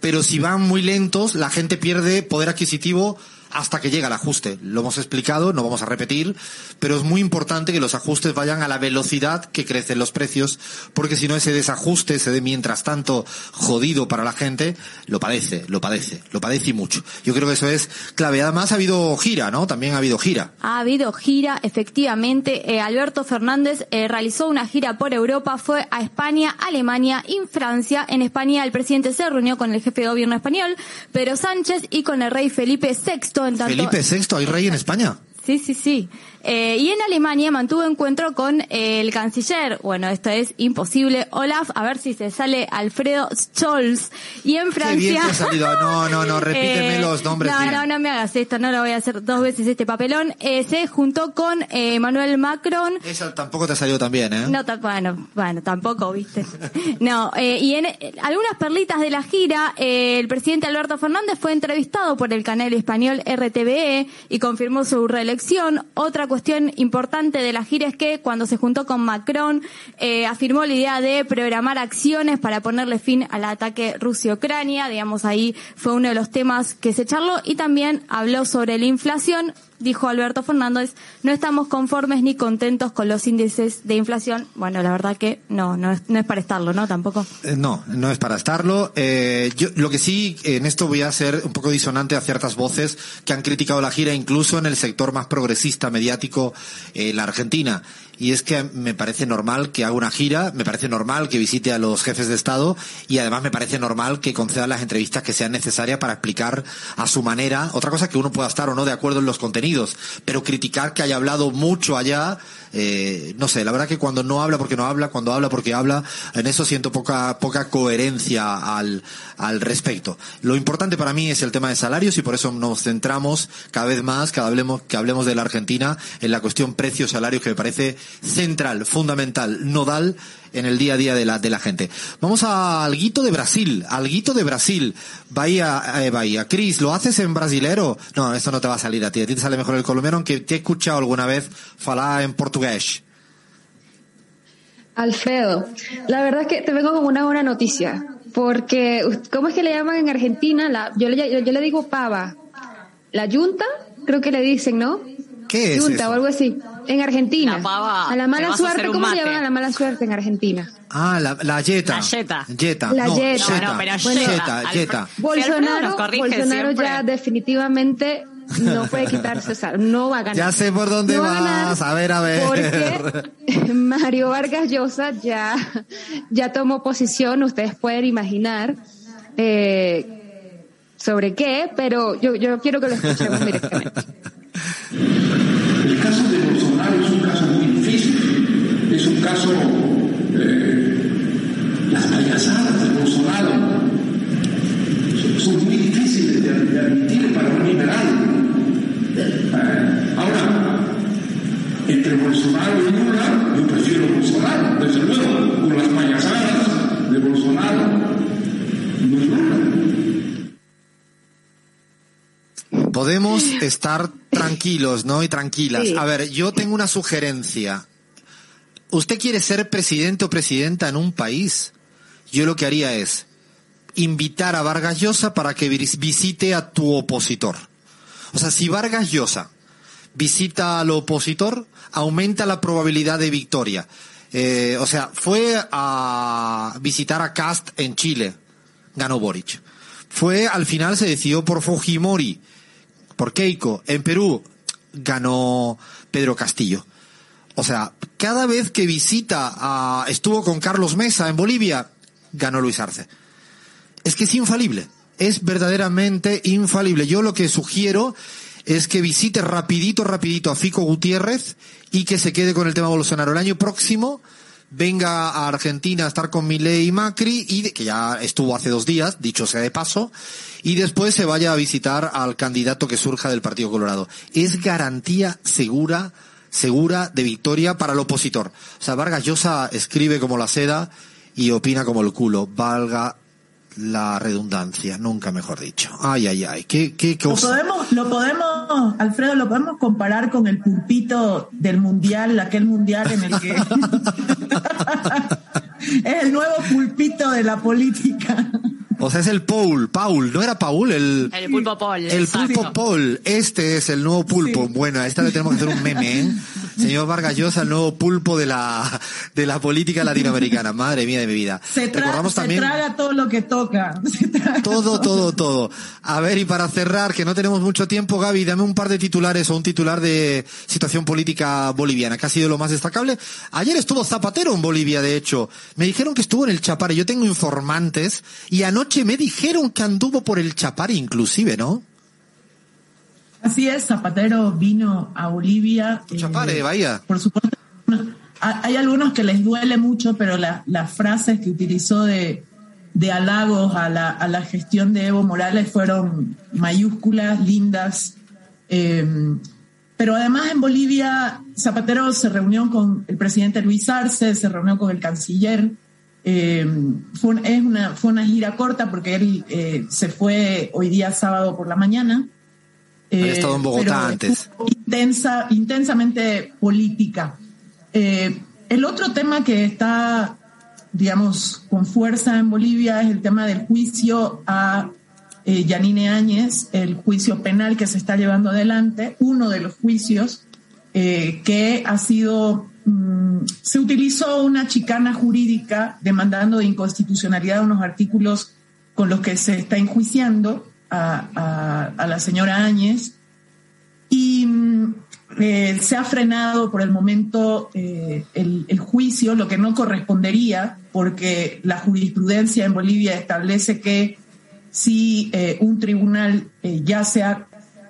pero si van muy lentos, la gente pierde poder adquisitivo hasta que llega el ajuste. Lo hemos explicado, no vamos a repetir, pero es muy importante que los ajustes vayan a la velocidad que crecen los precios, porque si no ese desajuste, ese de mientras tanto jodido para la gente, lo padece, lo padece, lo padece y mucho. Yo creo que eso es clave. Además ha habido gira, ¿no? También ha habido gira. Ha habido gira, efectivamente. Eh, Alberto Fernández eh, realizó una gira por Europa, fue a España, Alemania y Francia. En España el presidente se reunió con el jefe de gobierno español, Pedro Sánchez, y con el rey Felipe VI. En tanto, Felipe VI, hay rey en España. Sí, sí, sí. Eh, y en Alemania mantuvo encuentro con el canciller, bueno, esto es imposible, Olaf, a ver si se sale Alfredo Scholz. Y en Francia... Qué bien te ha salido. No, no, no, repíteme Eh, los nombres. No, bien. no, no me hagas esto, no lo voy a hacer dos veces este papelón. Eh, se juntó con eh, Emmanuel Macron. Esa tampoco te ha salido tan bien, ¿eh? No, bueno, bueno, tampoco, viste. No, y en algunas perlitas de la gira, eh, el presidente Alberto Fernández fue entrevistado por el canal español RTVE y confirmó su reelección. Otra cuestión importante de la gira es que cuando se juntó con Macron, eh, afirmó la idea de programar acciones para ponerle fin al ataque Rusia-Ucrania. Digamos, ahí fue uno de los temas que se charló y también habló sobre la inflación dijo Alberto Fernández, no estamos conformes ni contentos con los índices de inflación. Bueno, la verdad que no, no es, no es para estarlo, ¿no? Tampoco. Eh, No, no es para estarlo. Eh, yo, lo que sí, en esto voy a ser un poco disonante a ciertas voces que han criticado la gira, incluso en el sector más progresista mediático, eh, la Argentina. Y es que me parece normal que haga una gira, me parece normal que visite a los jefes de Estado y además me parece normal que conceda las entrevistas que sean necesarias para explicar a su manera. Otra cosa que uno pueda estar o no de acuerdo en los contenidos, pero criticar que haya hablado mucho allá, eh, no sé, la verdad que cuando no habla porque no habla, cuando habla porque habla, en eso siento poca, poca coherencia al, al respecto. Lo importante para mí es el tema de salarios y por eso nos centramos cada vez más, cada hablemos, que hablemos de la Argentina, en la cuestión precios-salarios que me parece central, fundamental, nodal en el día a día de la, de la gente. Vamos a alguito de Brasil, alguito de Brasil. Bahía, eh, Bahía. Cris, ¿lo haces en brasilero? No, esto no te va a salir a ti. A ti te sale mejor el colombiano, aunque te he escuchado alguna vez falar en portugués. Alfredo, la verdad es que te vengo con una buena noticia, porque ¿cómo es que le llaman en Argentina? La, yo, le, yo le digo pava. La yunta, creo que le dicen, ¿no? ¿Qué es Yunta eso? o algo así. En Argentina. La pava, a la mala vas a suerte, ¿cómo le llaman a la mala suerte en Argentina? Ah, la, la yeta. La yeta. Yeta. La no, yeta. No, no, pero Bueno, yeta. Alfred- yeta. Bolsonaro, Bolsonaro ya definitivamente no puede quitarse, o sea, no va a ganar. Ya sé por dónde No va ganar vas. A ver, a ver. Porque Mario Vargas Llosa ya, ya tomó posición, ustedes pueden imaginar eh, sobre qué, pero yo, yo quiero que lo escuchemos directamente. Es un caso. eh, las payasadas de Bolsonaro son, muy difíciles de, de admitir para un liberal. Eh, ahora, entre Bolsonaro y Lula, yo prefiero Bolsonaro, desde luego, por las payasadas de Bolsonaro, no es Lula. Podemos estar tranquilos, ¿no? Y tranquilas. Sí. A ver, yo tengo una sugerencia. ¿Usted quiere ser presidente o presidenta en un país? Yo lo que haría es invitar a Vargas Llosa para que vis- visite a tu opositor. O sea, si Vargas Llosa visita al opositor, aumenta la probabilidad de victoria. Eh, o sea, fue a visitar a Cast en Chile, ganó Boric. fue al final se decidió por Fujimori, por Keiko. En Perú ganó Pedro Castillo. O sea, cada vez que visita a, estuvo con Carlos Mesa en Bolivia, ganó Luis Arce. Es que es infalible. Es verdaderamente infalible. Yo lo que sugiero es que visite rapidito, rapidito a Fico Gutiérrez y que se quede con el tema Bolsonaro. El año próximo venga a Argentina a estar con Milei y Macri, y que ya estuvo hace dos días, dicho sea de paso, y después se vaya a visitar al candidato que surja del Partido Colorado. Es garantía segura, segura de victoria para el opositor. O sea, Vargas Llosa escribe como la seda y opina como el culo. Valga la redundancia, nunca mejor dicho. Ay, ay, ay, qué, qué Lo cosa. podemos, lo podemos, Alfredo, lo podemos comparar con el pulpito del mundial, aquel mundial en el que es el nuevo pulpito de la política. O sea, es el Paul, Paul, ¿no era Paul? El, El pulpo Paul. El exacto. pulpo Paul, este es el nuevo pulpo. Bueno, a esta le tenemos que hacer un meme, ¿eh? Señor Vargas Llosa, el nuevo pulpo de la, de la política latinoamericana. Madre mía de mi vida. Se, tra- Recordamos se también traga todo lo que toca. Se traga todo, todo, todo. A ver, y para cerrar, que no tenemos mucho tiempo, Gaby, dame un par de titulares o un titular de situación política boliviana, que ha sido lo más destacable. Ayer estuvo Zapatero en Bolivia, de hecho. Me dijeron que estuvo en el Chapare. Yo tengo informantes y anoche me dijeron que anduvo por el Chapare inclusive, ¿no? Así es, Zapatero vino a Bolivia. eh, Chapare, vaya. Por supuesto, hay algunos que les duele mucho, pero la- las frases que utilizó de, de halagos a la, a la gestión de Evo Morales fueron mayúsculas, lindas. eh, pero además en Bolivia, Zapatero se reunió con el presidente Luis Arce, se reunió con el canciller. eh, fue, es una, fue una gira corta porque él eh, se fue hoy día sábado por la mañana. Había Eh, estado en Bogotá antes. Intensa, intensamente política. Eh, el otro tema que está, digamos, con fuerza en Bolivia es el tema del juicio a eh, Yanine Áñez, el juicio penal que se está llevando adelante, uno de los juicios eh, que ha sido, mm, se utilizó una chicana jurídica demandando de inconstitucionalidad unos artículos con los que se está enjuiciando a, a- a la señora Áñez y mm, eh, se ha frenado por el momento eh, el, el juicio, lo que no correspondería, porque la jurisprudencia en Bolivia establece que si eh, un tribunal eh, ya se ha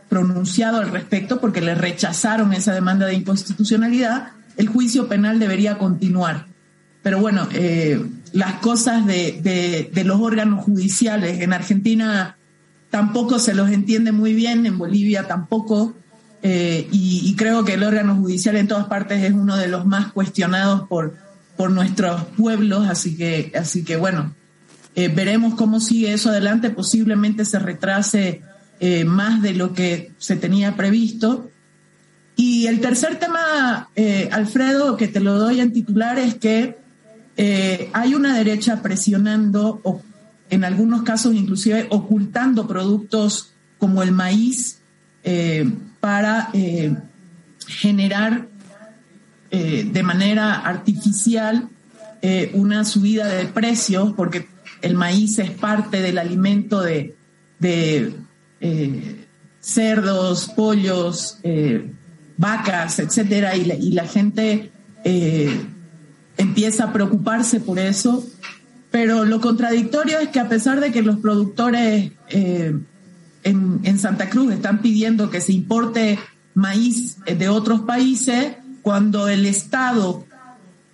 pronunciado al respecto, porque le rechazaron esa demanda de inconstitucionalidad, el juicio penal debería continuar. Pero bueno, eh, las cosas de, de- de los órganos judiciales en Argentina tampoco se los entiende muy bien, en Bolivia tampoco, eh, y, creo que el órgano judicial en todas partes es uno de los más cuestionados por, por nuestros pueblos, así que, así que bueno, eh, veremos cómo sigue eso adelante, posiblemente se retrase eh, más de lo que se tenía previsto. Y el tercer tema, Alfredo, que te lo doy en titular, es que hay una derecha presionando, o en algunos casos inclusive ocultando productos como el maíz eh, para eh, generar eh, de manera artificial una subida de precios, porque el maíz es parte del alimento de, cerdos, pollos, vacas, etcétera, y la, gente empieza a preocuparse por eso. Pero lo contradictorio es que a pesar de que los productores eh, en, Santa Cruz están pidiendo que se importe maíz eh, de otros países, cuando el Estado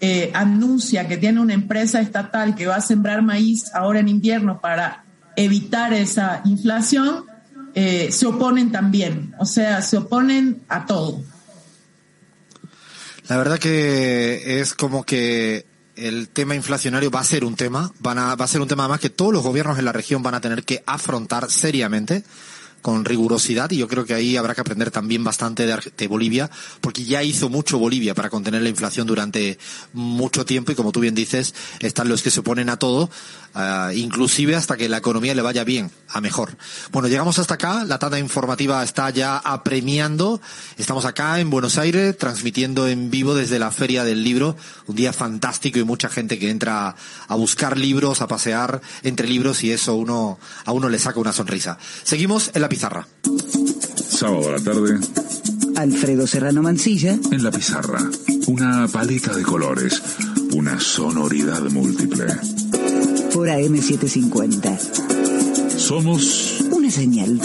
eh, anuncia que tiene una empresa estatal que va a sembrar maíz ahora en invierno para evitar esa inflación, eh, se oponen también. O sea, se oponen a todo. La verdad que es como que el tema inflacionario va a ser un tema, van a, va a ser un tema más que todos los gobiernos en la región van a tener que afrontar seriamente, con rigurosidad y yo creo que ahí habrá que aprender también bastante de, Bolivia, porque ya hizo mucho Bolivia para contener la inflación durante mucho tiempo y como tú bien dices, están los que se oponen a todo, ah, inclusive hasta que la economía le vaya bien, a mejor. Bueno, llegamos hasta acá, la tanda informativa está ya apremiando, estamos acá en Buenos Aires transmitiendo en vivo desde la Feria del Libro, un día fantástico y mucha gente que entra a buscar libros, a pasear entre libros y eso a uno le saca una sonrisa. Seguimos pizarra. Sábado a la tarde, Alfredo Serrano Mancilla, en la pizarra. Una paleta de colores, una sonoridad múltiple. por AM750. Somos Una señal.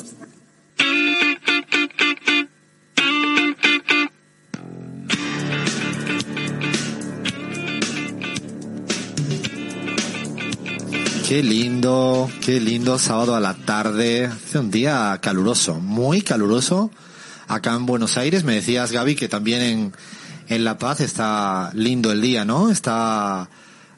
Qué lindo, qué lindo sábado a la tarde. Hace un día caluroso, muy caluroso. Acá en Buenos Aires, me decías Gaby que también en, en La Paz está lindo el día, ¿no? Está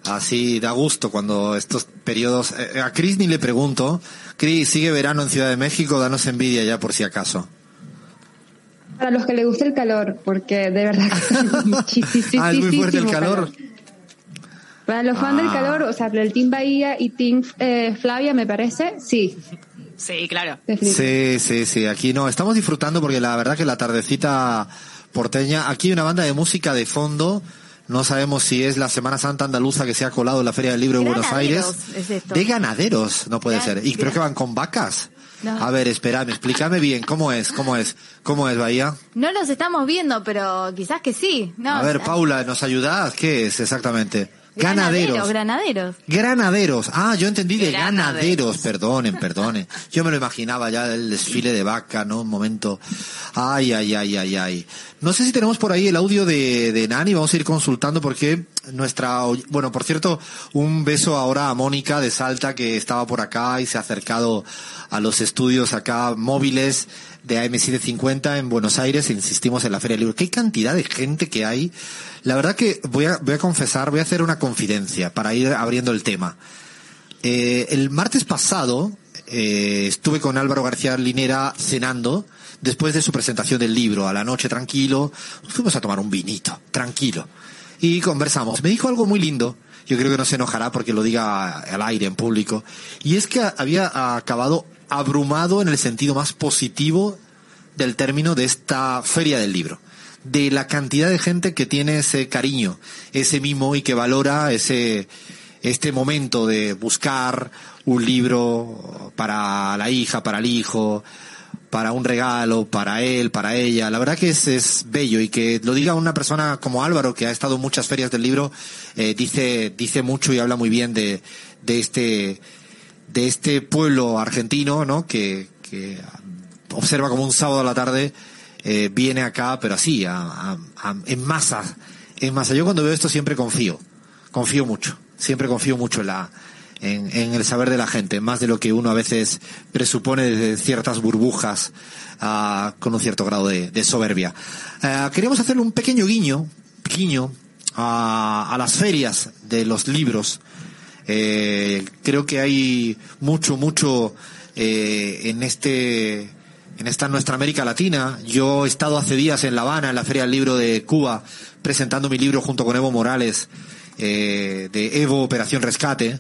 así, da gusto cuando estos periodos... eh, a Cris ni le pregunto. Cris, ¿sigue verano en Ciudad de México? Danos envidia ya por si acaso. Para los que les gusta el calor, porque de verdad que muchísimo Ah, es muy fuerte el calor. Para los fans del Ah. calor, o sea, para el Team Bahía y Team eh, Flavia, me parece, sí, Sí, claro. Sí, sí, sí. Aquí no. Estamos disfrutando porque la verdad que la tardecita porteña. Aquí hay una banda de música de fondo. No sabemos si es la Semana Santa andaluza que se ha colado en la Feria del Libro de Buenos Aires. Es. De ganaderos, no puede Gran- ser. Y creo que van con vacas. No. A ver, espérame, explícame bien. ¿Cómo es? ¿Cómo es? ¿Cómo es, Bahía? No los estamos viendo, pero quizás que sí. No, A ver, ah, Paula, ¿nos ayudás? ¿Qué es exactamente? Granaderos. Ganaderos. Granaderos. Granaderos. Ah, yo entendí de Granaderos. ganaderos. Perdonen, perdonen. Yo me lo imaginaba ya el desfile de vaca, ¿no? Un momento. Ay, ay, ay, ay, ay. No sé si tenemos por ahí el audio de, de Nani. Vamos a ir consultando porque nuestra... Bueno, por cierto, un beso ahora a Mónica de Salta que estaba por acá y se ha acercado a los estudios acá móviles de AM750 en Buenos Aires. Insistimos en la Feria del Libro. ¿Qué cantidad de gente que hay? La verdad que voy a, voy a confesar, voy a hacer una confidencia para ir abriendo el tema. Eh, el martes pasado eh, estuve con Álvaro García Linera cenando después de su presentación del libro, a la noche tranquilo, fuimos a tomar un vinito, tranquilo, y conversamos. Me dijo algo muy lindo, yo creo que no se enojará porque lo diga al aire, en público, y es que había acabado abrumado en el sentido más positivo del término de esta feria del libro de la cantidad de gente que tiene ese cariño, ese mimo y que valora ese este momento de buscar un libro para la hija, para el hijo, para un regalo, para él, para ella. La verdad que es, es bello y que lo diga una persona como Álvaro, que ha estado en muchas ferias del libro, eh, dice, dice mucho y habla muy bien de, de este, de este pueblo argentino, ¿no? Que, que observa como un sábado a la tarde, eh, viene acá, pero así, a- en masa, en masa. Yo cuando veo esto siempre confío, confío mucho, siempre confío mucho en la, en, el saber de la gente, más de lo que uno a veces presupone de ciertas burbujas, ah, con un cierto grado de, soberbia. Eh, queríamos hacerle un pequeño guiño, guiño, a, a las ferias de los libros, eh, creo que hay mucho, mucho eh, en este, en esta nuestra América Latina. Yo he estado hace días en La Habana, en la Feria del Libro de Cuba, presentando mi libro junto con Evo Morales, eh, de Evo Operación Rescate.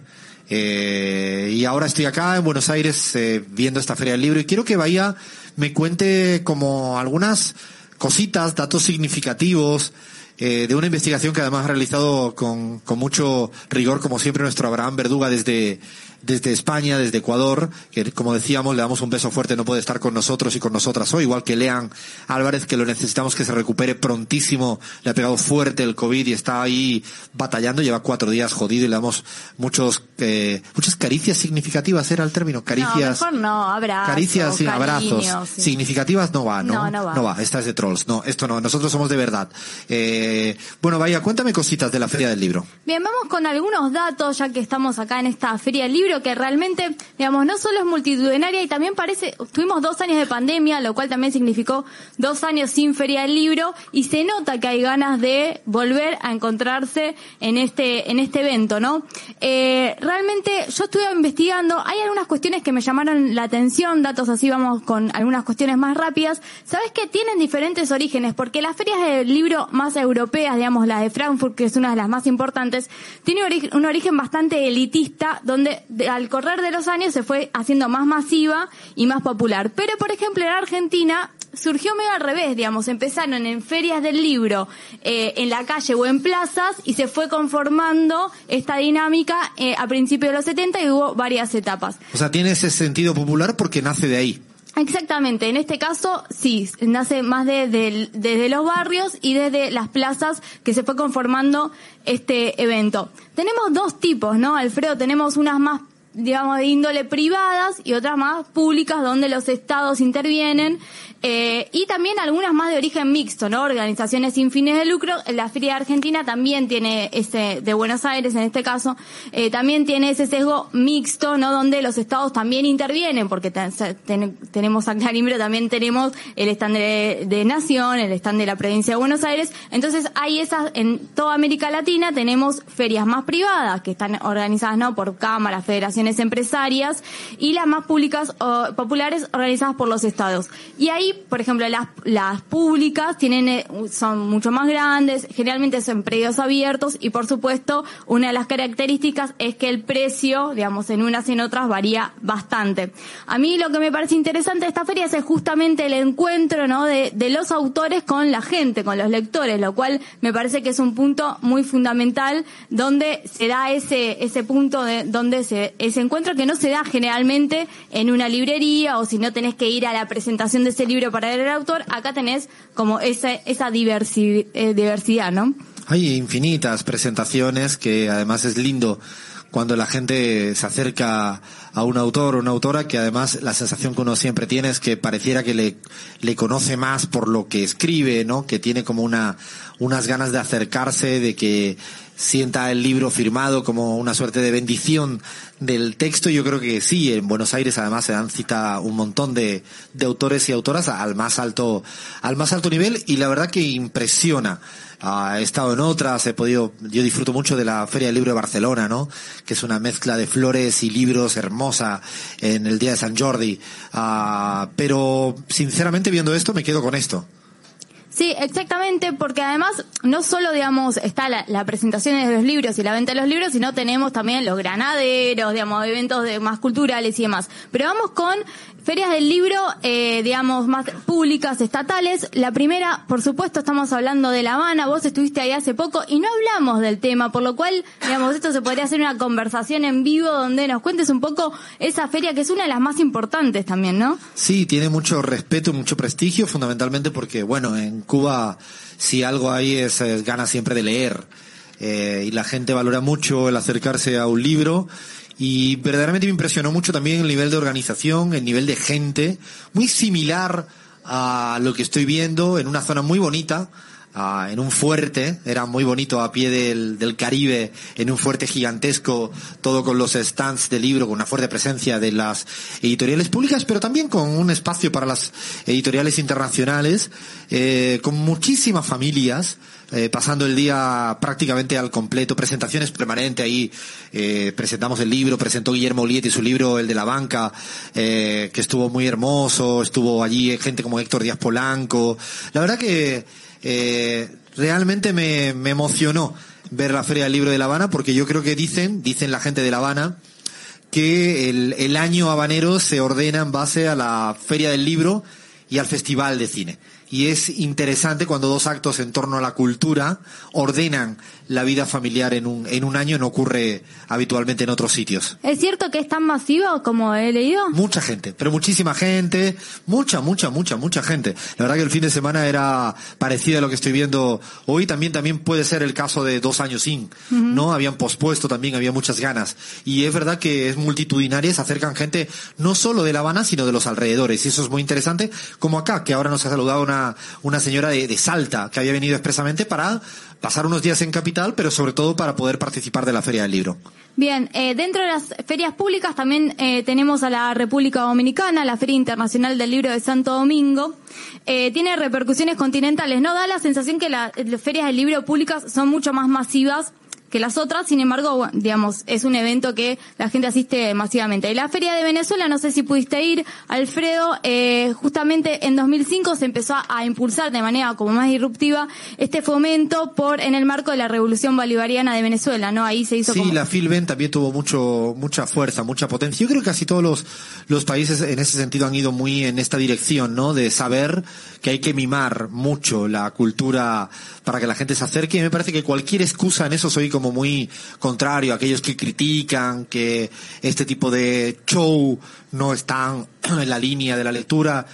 Y ahora estoy acá en Buenos Aires viendo esta Feria del Libro y quiero que Bahía me cuente como algunas cositas, datos significativos, eh, de una investigación que además ha realizado con, con mucho rigor, como siempre, nuestro Abraham Verduga desde, desde España, desde Ecuador, que como decíamos, le damos un beso fuerte, no puede estar con nosotros y con nosotras hoy, igual que Lean Álvarez, que lo necesitamos que se recupere prontísimo, le ha pegado fuerte el COVID y está ahí batallando, lleva cuatro días jodido y le damos muchos, eh, muchas caricias significativas, era el término, caricias. No, mejor no, abrazos. Caricias sin abrazos. sí. Significativas no va, ¿no? No, no va. Esta es de trolls. No, esto no. Nosotros somos de verdad. Eh, bueno, vaya, cuéntame cositas de la Feria del Libro. Bien, vamos con algunos datos, ya que estamos acá en esta Feria del Libro, que realmente, digamos, no solo es multitudinaria y también parece, tuvimos dos años de pandemia, lo cual también significó dos años sin Feria del Libro, y se nota que hay ganas de volver a encontrarse en este, en este evento, ¿no? Eh, realmente, yo estuve investigando, hay algunas cuestiones que me llamaron la atención, datos así vamos con algunas cuestiones más rápidas. Sabes que tienen diferentes orígenes, porque las ferias del libro más europeas, digamos, la de Frankfurt, que es una de las más importantes, tiene un origen bastante elitista, donde de- al correr de los años se fue haciendo más masiva y más popular. Pero, por ejemplo, en Argentina surgió medio al revés, digamos, empezaron en ferias del libro, eh, en la calle o en plazas, y se fue conformando esta dinámica eh, a principios de los 70 y hubo varias etapas. O sea, tiene ese sentido popular porque nace de ahí. Exactamente, en este caso sí, nace más de- del- desde los barrios y desde las plazas que se fue conformando este evento. Tenemos dos tipos, ¿no, Alfredo? Tenemos unas más, digamos, de índole privadas y otras más públicas donde los estados intervienen. Eh, y también algunas más de origen mixto, ¿no? Organizaciones sin fines de lucro. La Feria Argentina también tiene ese, de Buenos Aires en este caso, eh, también tiene ese sesgo mixto, ¿no? Donde los estados también intervienen, porque ten- ten- tenemos a también tenemos el stand de, de Nación, el stand de la provincia de Buenos Aires. Entonces hay esas, en toda América Latina tenemos ferias más privadas, que están organizadas, ¿no? Por cámaras, federaciones empresarias, y las más públicas o populares organizadas por los estados. Y ahí, por ejemplo, las, públicas tienen, eh, son mucho más grandes, generalmente son predios abiertos y por supuesto una de las características es que el precio, digamos, en unas y en otras varía bastante. A mí lo que me parece interesante de esta feria es justamente el encuentro, ¿no? De, de los autores con la gente, con los lectores, lo cual me parece que es un punto muy fundamental donde se da ese, ese punto de, donde se, ese encuentro que no se da generalmente en una librería o si no tenés que ir a la presentación de ese libro para ver el autor, acá tenés como esa, esa eh, diversidad, ¿no? Hay infinitas presentaciones que además es lindo cuando la gente se acerca a un autor o una autora que además la sensación que uno siempre tiene es que pareciera que le, le conoce más por lo que escribe, ¿no? Que tiene como una, unas ganas de acercarse, de que sienta el libro firmado como una suerte de bendición del texto. Yo creo que sí, en Buenos Aires además se dan cita un montón de, de autores y autoras al más alto, al más alto nivel y la verdad que impresiona. Ah, he estado en otras, he podido, yo disfruto mucho de la Feria del Libro de Barcelona, ¿no? Que es una mezcla de flores y libros hermosa en el día de San Jordi. Ah, pero sinceramente viendo esto me quedo con esto. Sí, exactamente, porque además no solo, digamos, está la, presentación de los libros y la venta de los libros, sino tenemos también los granaderos, digamos, eventos de, más culturales y demás. Pero vamos con ferias del libro, eh, digamos, más públicas, estatales. La primera, por supuesto, estamos hablando de La Habana. Vos estuviste ahí hace poco y no hablamos del tema, por lo cual, digamos, esto se podría hacer una conversación en vivo donde nos cuentes un poco esa feria que es una de las más importantes también, ¿no? Sí, tiene mucho respeto, mucho prestigio, fundamentalmente porque, bueno, en Cuba si algo hay es, eh, ganas siempre de leer. Eh, y la gente valora mucho el acercarse a un libro. Y verdaderamente me impresionó mucho también el nivel de organización, el nivel de gente, muy similar a lo que estoy viendo en una zona muy bonita, ah, en un fuerte, era muy bonito a pie del, del Caribe, en un fuerte gigantesco, todo con los stands de libro, con una fuerte presencia de las editoriales públicas, pero también con un espacio para las editoriales internacionales, eh, con muchísimas familias, eh, pasando el día prácticamente al completo, presentaciones permanentes ahí, eh, presentamos el libro, presentó Guillermo Olietti su libro, el de la banca, que estuvo muy hermoso, estuvo allí gente como Héctor Díaz Polanco, la verdad que eh, realmente me, me emocionó ver la Feria del Libro de La Habana porque yo creo que dicen, dicen la gente de La Habana, que el, el año habanero se ordena en base a la Feria del Libro y al Festival de Cine. Y es interesante cuando dos actos en torno a la cultura ordenan la vida familiar en un, en un año, no ocurre habitualmente en otros sitios. ¿Es cierto que es tan masivo como he leído? Mucha gente, pero muchísima gente, mucha, mucha, mucha, mucha gente. La verdad que el fin de semana era parecido a lo que estoy viendo hoy. También, también puede ser el caso de dos años sin, ¿no? Habían pospuesto también, había muchas ganas. Y es verdad que es multitudinaria, se acercan gente no solo de La Habana, sino de los alrededores. Y eso es muy interesante, como acá, que ahora nos ha saludado una una, señora de, Salta que había venido expresamente para pasar unos días en Capital, pero sobre todo para poder participar de la Feria del Libro. Bien, eh, dentro de las ferias públicas también eh, tenemos a la República Dominicana, la Feria Internacional del Libro de Santo Domingo. Eh, tiene repercusiones continentales, ¿no? Da la sensación que la- las ferias del libro públicas son mucho más masivas que las otras, sin embargo, digamos, es un evento que la gente asiste masivamente. Y la Feria de Venezuela, no sé si pudiste ir, Alfredo, eh, justamente en 2005 se empezó a, a impulsar de manera como más disruptiva este fomento por en el marco de la Revolución Bolivariana de Venezuela, ¿no? Ahí se hizo Sí, como... la Filben también tuvo mucho, mucha fuerza, mucha potencia. Yo creo que casi todos los, los países en ese sentido han ido muy en esta dirección, ¿no? De saber que hay que mimar mucho la cultura para que la gente se acerque. Y me parece que cualquier excusa en eso soy como muy contrario a aquellos que critican que este tipo de show no están en la línea de la lectura.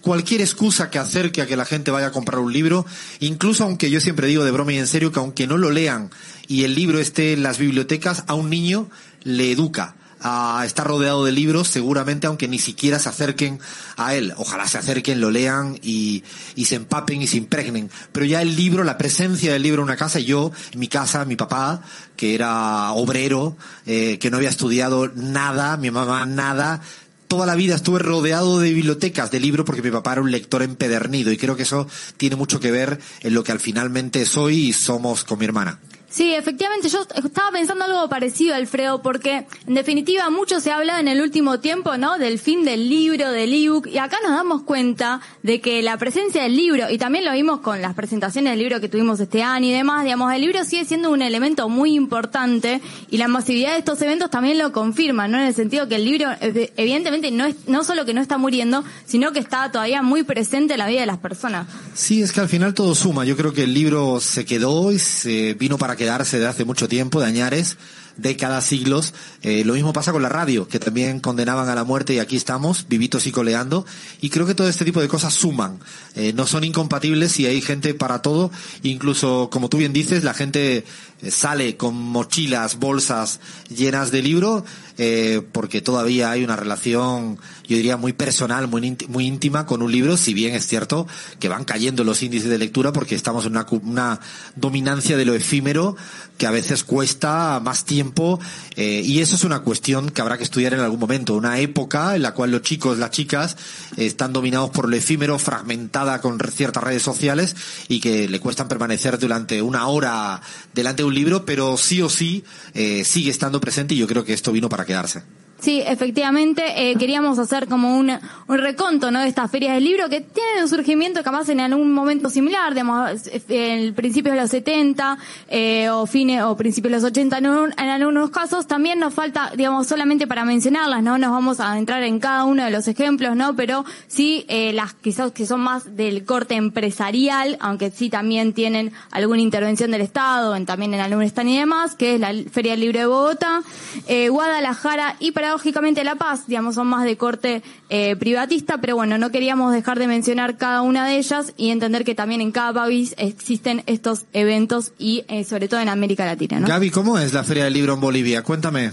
Cualquier excusa que acerque a que la gente vaya a comprar un libro, incluso aunque yo siempre digo de broma y en serio que aunque no lo lean y el libro esté en las bibliotecas, a un niño le educa a estar rodeado de libros, seguramente aunque ni siquiera se acerquen a él. Ojalá se acerquen, lo lean y, y se empapen y se impregnen. Pero ya el libro, la presencia del libro en una casa, yo, mi casa, mi papá, que era obrero, eh, que no había estudiado nada, mi mamá nada, toda la vida estuve rodeado de bibliotecas de libros porque mi papá era un lector empedernido y creo que eso tiene mucho que ver en lo que al finalmente soy y somos con mi hermana. Sí, efectivamente, yo estaba pensando algo parecido, Alfredo, porque en definitiva mucho se habla en el último tiempo, ¿no? Del fin del libro, del ebook, y acá nos damos cuenta de que la presencia del libro, y también lo vimos con las presentaciones del libro que tuvimos este año y demás, digamos, el libro sigue siendo un elemento muy importante y la masividad de estos eventos también lo confirma, ¿no? En el sentido que el libro, ev- evidentemente, no es, no solo que no está muriendo, sino que está todavía muy presente en la vida de las personas. Sí, es que al final todo suma. Yo creo que el libro se quedó y se vino para quedarse de hace mucho tiempo, de añares, décadas, siglos. Eh, lo mismo pasa con la radio, que también condenaban a la muerte y aquí estamos, vivitos y coleando. Y creo que todo este tipo de cosas suman. Eh, no son incompatibles y hay gente para todo. Incluso, como tú bien dices, la gente sale con mochilas, bolsas llenas de libro, eh, porque todavía hay una relación, yo diría, muy personal, muy, muy íntima con un libro, si bien es cierto que van cayendo los índices de lectura porque estamos en una, una dominancia de lo efímero que a veces cuesta más tiempo, eh, y eso es una cuestión que habrá que estudiar en algún momento, una época en la cual los chicos, las chicas, eh, están dominados por lo efímero, fragmentada con ciertas redes sociales y que le cuestan permanecer durante una hora delante de un libro, pero sí o sí eh, sigue estando presente y yo creo que esto vino para quedarse. Sí, efectivamente, eh, queríamos hacer como un, un reconto, ¿no? De estas ferias del libro que tienen un surgimiento capaz en algún momento similar, digamos, en el principio de los 70, eh, o fines, o principios de los 80 en, un- en algunos casos. También nos falta, digamos, solamente para mencionarlas, ¿no? Nos vamos a entrar en cada uno de los ejemplos, ¿no? Pero sí, eh, las quizás que son más del corte empresarial, aunque sí también tienen alguna intervención del Estado, en, también en algún stand y demás, que es la Feria del Libro de Bogotá, eh, Guadalajara y paradójicamente La Paz, digamos, son más de corte eh, privatista, pero bueno, no queríamos dejar de mencionar cada una de ellas y entender que también en cada país existen estos eventos y eh, sobre todo en América Latina, ¿no? Gaby, ¿cómo es la Feria del Libro en Bolivia? Cuéntame.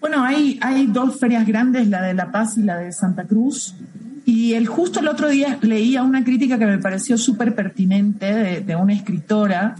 Bueno, hay, hay dos ferias grandes, la de La Paz y la de Santa Cruz. Y el justo el otro día leía una crítica que me pareció súper pertinente de, de una escritora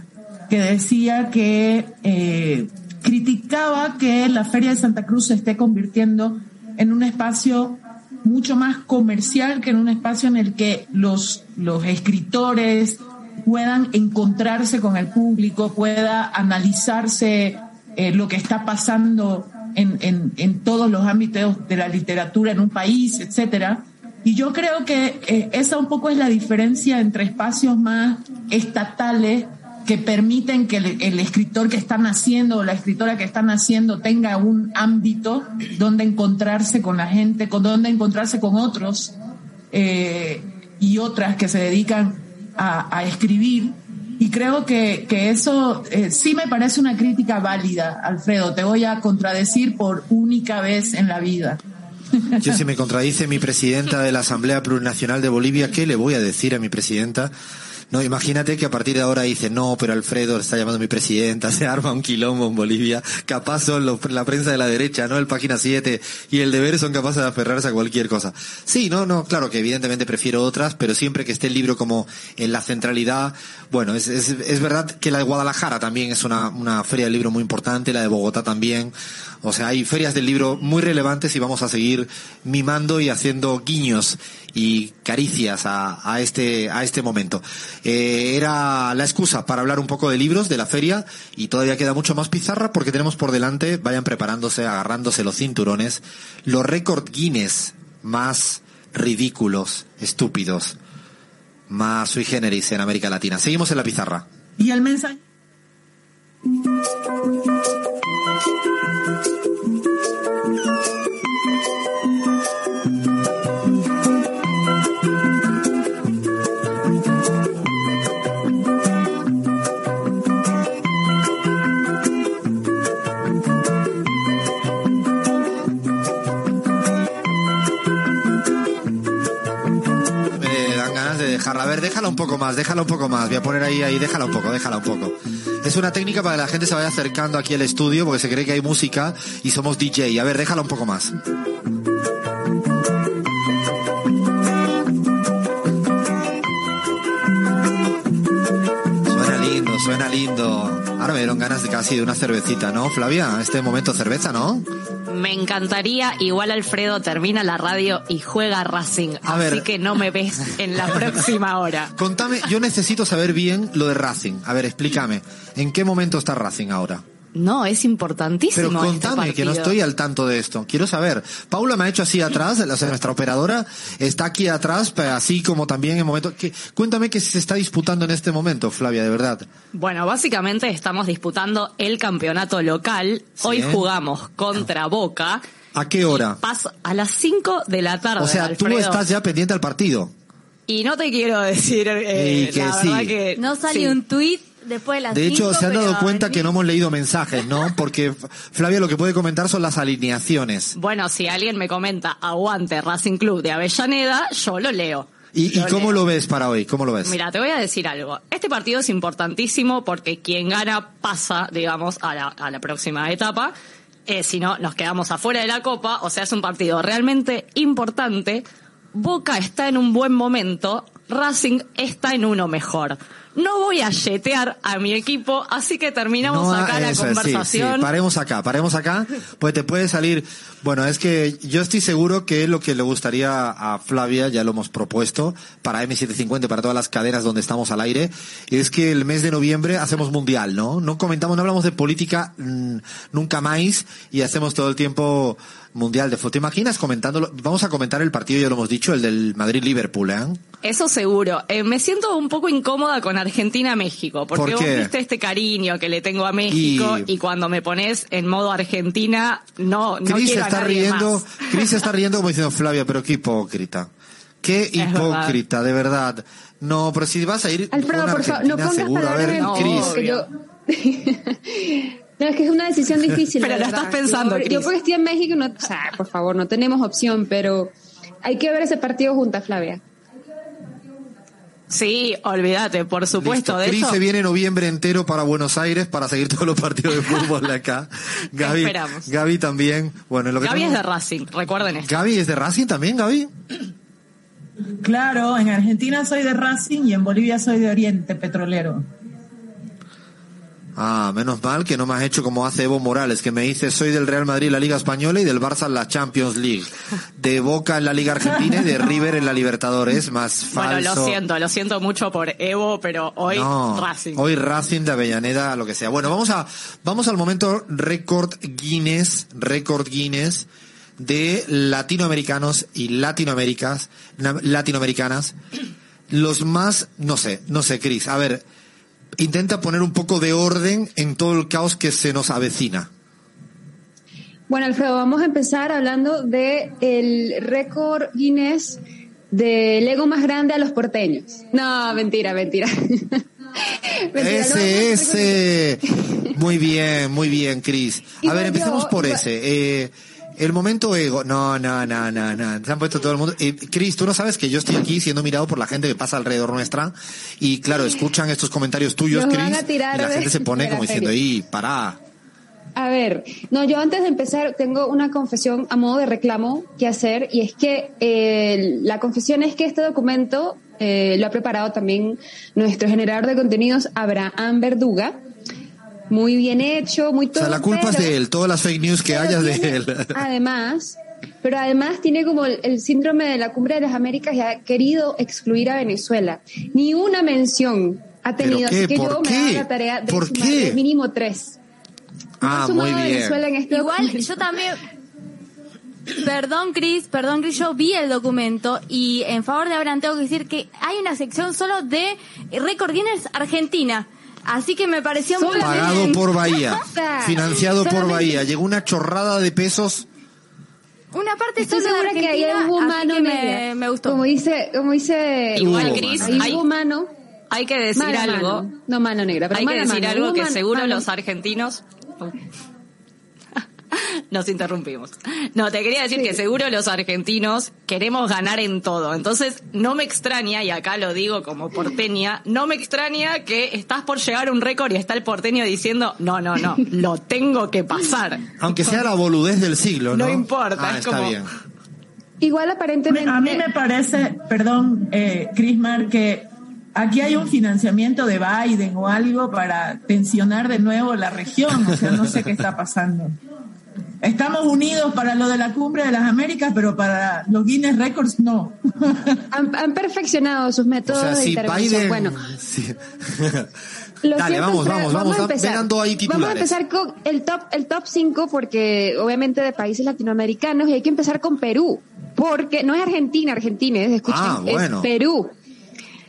que decía que eh, criticaba que la Feria de Santa Cruz se esté convirtiendo en un espacio mucho más comercial que en un espacio en el que los, los escritores puedan encontrarse con el público, pueda analizarse eh, lo que está pasando en, en, en todos los ámbitos de la literatura en un país, etcétera. Y yo creo que eh, esa un poco es la diferencia entre espacios más estatales que permiten que el, escritor que está naciendo o la escritora que está naciendo tenga un ámbito donde encontrarse con la gente, con donde encontrarse con otros eh, y otras que se dedican a, a escribir. Y creo que, que eso eh, sí me parece una crítica válida, Alfredo. Te voy a contradecir por única vez en la vida. Yo si me contradice mi presidenta de la Asamblea Plurinacional de Bolivia, ¿qué le voy a decir a mi presidenta? No, imagínate que a partir de ahora dice, no, pero Alfredo está llamando mi presidenta, se arma un quilombo en Bolivia, capaz son los- la prensa de la derecha, ¿no? El página 7 y el deber son capaces de aferrarse a cualquier cosa. Sí, no, no, claro que evidentemente prefiero otras, pero siempre que esté el libro como en la centralidad, bueno, es, es, es verdad que la de Guadalajara también es una, una feria del libro muy importante, la de Bogotá también, o sea, hay ferias del libro muy relevantes y vamos a seguir mimando y haciendo guiños y caricias a, a este a este momento. Eh, era la excusa para hablar un poco de libros de la feria y todavía queda mucho más pizarra porque tenemos por delante, vayan preparándose, agarrándose los cinturones, los récord Guinness más ridículos, estúpidos, más sui generis en América Latina. Seguimos en la pizarra. Y el mensaje. Déjala un poco más, déjala un poco más. Voy a poner ahí, ahí, déjala un poco, déjala un poco. Es una técnica para que la gente se vaya acercando aquí al estudio porque se cree que hay música y somos DJ. A ver, déjala un poco más. Suena lindo, suena lindo. Me dieron ganas de casi de una cervecita, ¿no, Flavia? Este momento cerveza, ¿no? Me encantaría, igual Alfredo termina la radio y juega Racing, A así ver. que no me ves en la próxima hora. Contame, yo necesito saber bien lo de Racing. A ver, explícame. ¿En qué momento está Racing ahora? No, es importantísimo. Pero este contame, que no estoy al tanto de esto. Quiero saber. Paula me ha hecho así atrás, o sea, nuestra operadora está aquí atrás, así como también en momento. que- cuéntame qué se está disputando en este momento, Flavia, de verdad. Bueno, básicamente estamos disputando el campeonato local. Hoy jugamos contra Boca. ¿A qué hora? Pasa a las 5 de la tarde. O sea, tú Alfredo. estás ya pendiente al partido. Y no te quiero decir, eh, Y que la sí. verdad que No salió sí. un tuit después de las De hecho, cinco, se han dado pero cuenta que no hemos leído mensajes, ¿no? Porque Flavia lo que puede comentar son las alineaciones. Bueno, si alguien me comenta aguante Racing Club de Avellaneda, yo lo leo. ¿Y, cómo leo. lo ves para hoy? ¿Cómo lo ves? Mira, te voy a decir algo. Este partido es importantísimo porque quien gana pasa, digamos, a la, a la próxima etapa. Eh, si no, nos quedamos afuera de la Copa. O sea, es un partido realmente importante. Boca está en un buen momento. Racing está en uno mejor. No voy a yetear a mi equipo, así que terminamos No, acá la es, sí, conversación. sí, paremos acá, paremos acá, pues te puede salir, bueno, es que yo estoy seguro que lo que le gustaría a Flavia, ya lo hemos propuesto, para M750, para todas las cadenas donde estamos al aire, es que el mes de noviembre hacemos mundial, ¿no? No comentamos, no hablamos de política mm, nunca más y hacemos todo el tiempo mundial de fútbol. ¿Te imaginas comentándolo? Vamos a comentar el partido, ya lo hemos dicho, el del Madrid-Liverpool, ¿eh? Eso seguro. Eh, me siento un poco incómoda con Argentina-México, porque ¿Por vos viste este cariño que le tengo a México Y- y, cuando me pones en modo Argentina, no, no Chris quiero a está nadie riendo, más. Chris está riendo como diciendo Flavia, pero qué hipócrita. Qué hipócrita, de verdad. No, pero si vas a ir Alfredo, con por favor, no Argentina, pongas seguro. A ver, en mi No, es que es una decisión difícil. Pero la lo verdad. estás pensando, Yo, Cris. yo porque estoy en México, no, o sea, por favor, no tenemos opción, pero hay que ver ese partido juntas, Flavia. Sí, olvídate, por supuesto. Listo. De Chris hecho, se viene noviembre entero para Buenos Aires para seguir todos los partidos de fútbol de acá. Gaby, Esperamos. Gaby también. Bueno, lo que Gaby es de Racing, recuerden esto. Gaby es de Racing también, Gaby. Claro, en Argentina soy de Racing y en Bolivia soy de Oriente Petrolero. Ah, menos mal que no me has hecho como hace Evo Morales, que me dice soy del Real Madrid en la Liga Española y del Barça en la Champions League. De Boca en la Liga Argentina y de River en la Libertadores, más falso. Bueno, lo siento, lo siento mucho por Evo, pero hoy No, Racing. Hoy Racing de Avellaneda, lo que sea. Bueno, vamos a, vamos al momento récord Guinness, récord Guinness de latinoamericanos y latinoaméricas, na- latinoamericanas. Los más, no sé, no sé, Cris. A ver, intenta poner un poco de orden en todo el caos que se nos avecina. Bueno, Alfredo, vamos a empezar hablando de el récord Guinness del ego más grande a los porteños. No, mentira, mentira. Mentira, ese, ese. Muy bien, muy bien, Cris. A ver, empecemos yo- por ese. Eh, El momento ego. No, no, no, no, no. Se han puesto todo el mundo. Eh, Cris, tú no sabes que yo estoy aquí siendo mirado por la gente que pasa alrededor nuestra. Y claro, escuchan estos comentarios tuyos, Cris. Y la gente se pone como diciendo, y para. A ver, no, yo antes de empezar tengo una confesión a modo de reclamo que hacer y es que eh, la confesión es que este documento eh, lo ha preparado también nuestro generador de contenidos Abraham Verduga. Muy bien hecho, muy O todo. sea, la culpa es de él. Todas las fake news que hayas de tiene- él. Además, pero además tiene como el, el síndrome de la cumbre de las Américas y ha querido excluir a Venezuela. Ni una mención ha ¿Pero tenido, qué? así que ¿Por yo me hago la tarea de ¿Por sumarle qué? mínimo tres. Ah, sumado muy Venezuela bien. en este Igual, documento. yo también. Perdón, Cris, perdón, Cris, yo vi el documento y en favor de Abraham tengo que decir que hay una sección solo de Record Guinness Argentina. Así que me pareció muy Pagado bien. por Bahía. Financiado por Bahía. Llegó una chorrada de pesos. Una parte Estoy segura que ahí hubo así mano que me, me gustó. Como dice, como dice Igual, ahí hay, hubo mano, hay que decir algo. mano. no mano negra, pero Hay que decir mano. algo que seguro mano- los argentinos. Nos interrumpimos. No, te quería decir Sí. que seguro los argentinos queremos ganar en todo. Entonces, no me extraña, y acá lo digo como porteña, no me extraña que estás por llegar a un récord y está el porteño diciendo, no, no, no, lo tengo que pasar. Aunque sea la boludez del siglo, ¿no? No importa, Ah, es está como- bien. Igual Me- aparentemente. A mí me parece, perdón, eh, Crismar, que aquí hay un financiamiento de Biden o algo para tensionar de nuevo la región. O sea, no sé qué está pasando. Estamos unidos para lo de la cumbre de las Américas, pero para los Guinness Records no. han, han perfeccionado sus O métodos sea, de si intervención. Biden... Bueno, sí. Lo Dale, siento, vamos, vamos, vamos. a empezar. Ahí Vamos a empezar con el top, el top 5 porque obviamente de países latinoamericanos y hay que empezar con Perú. Porque no es Argentina, Argentina, es, escuchen, Ah, bueno. es Perú.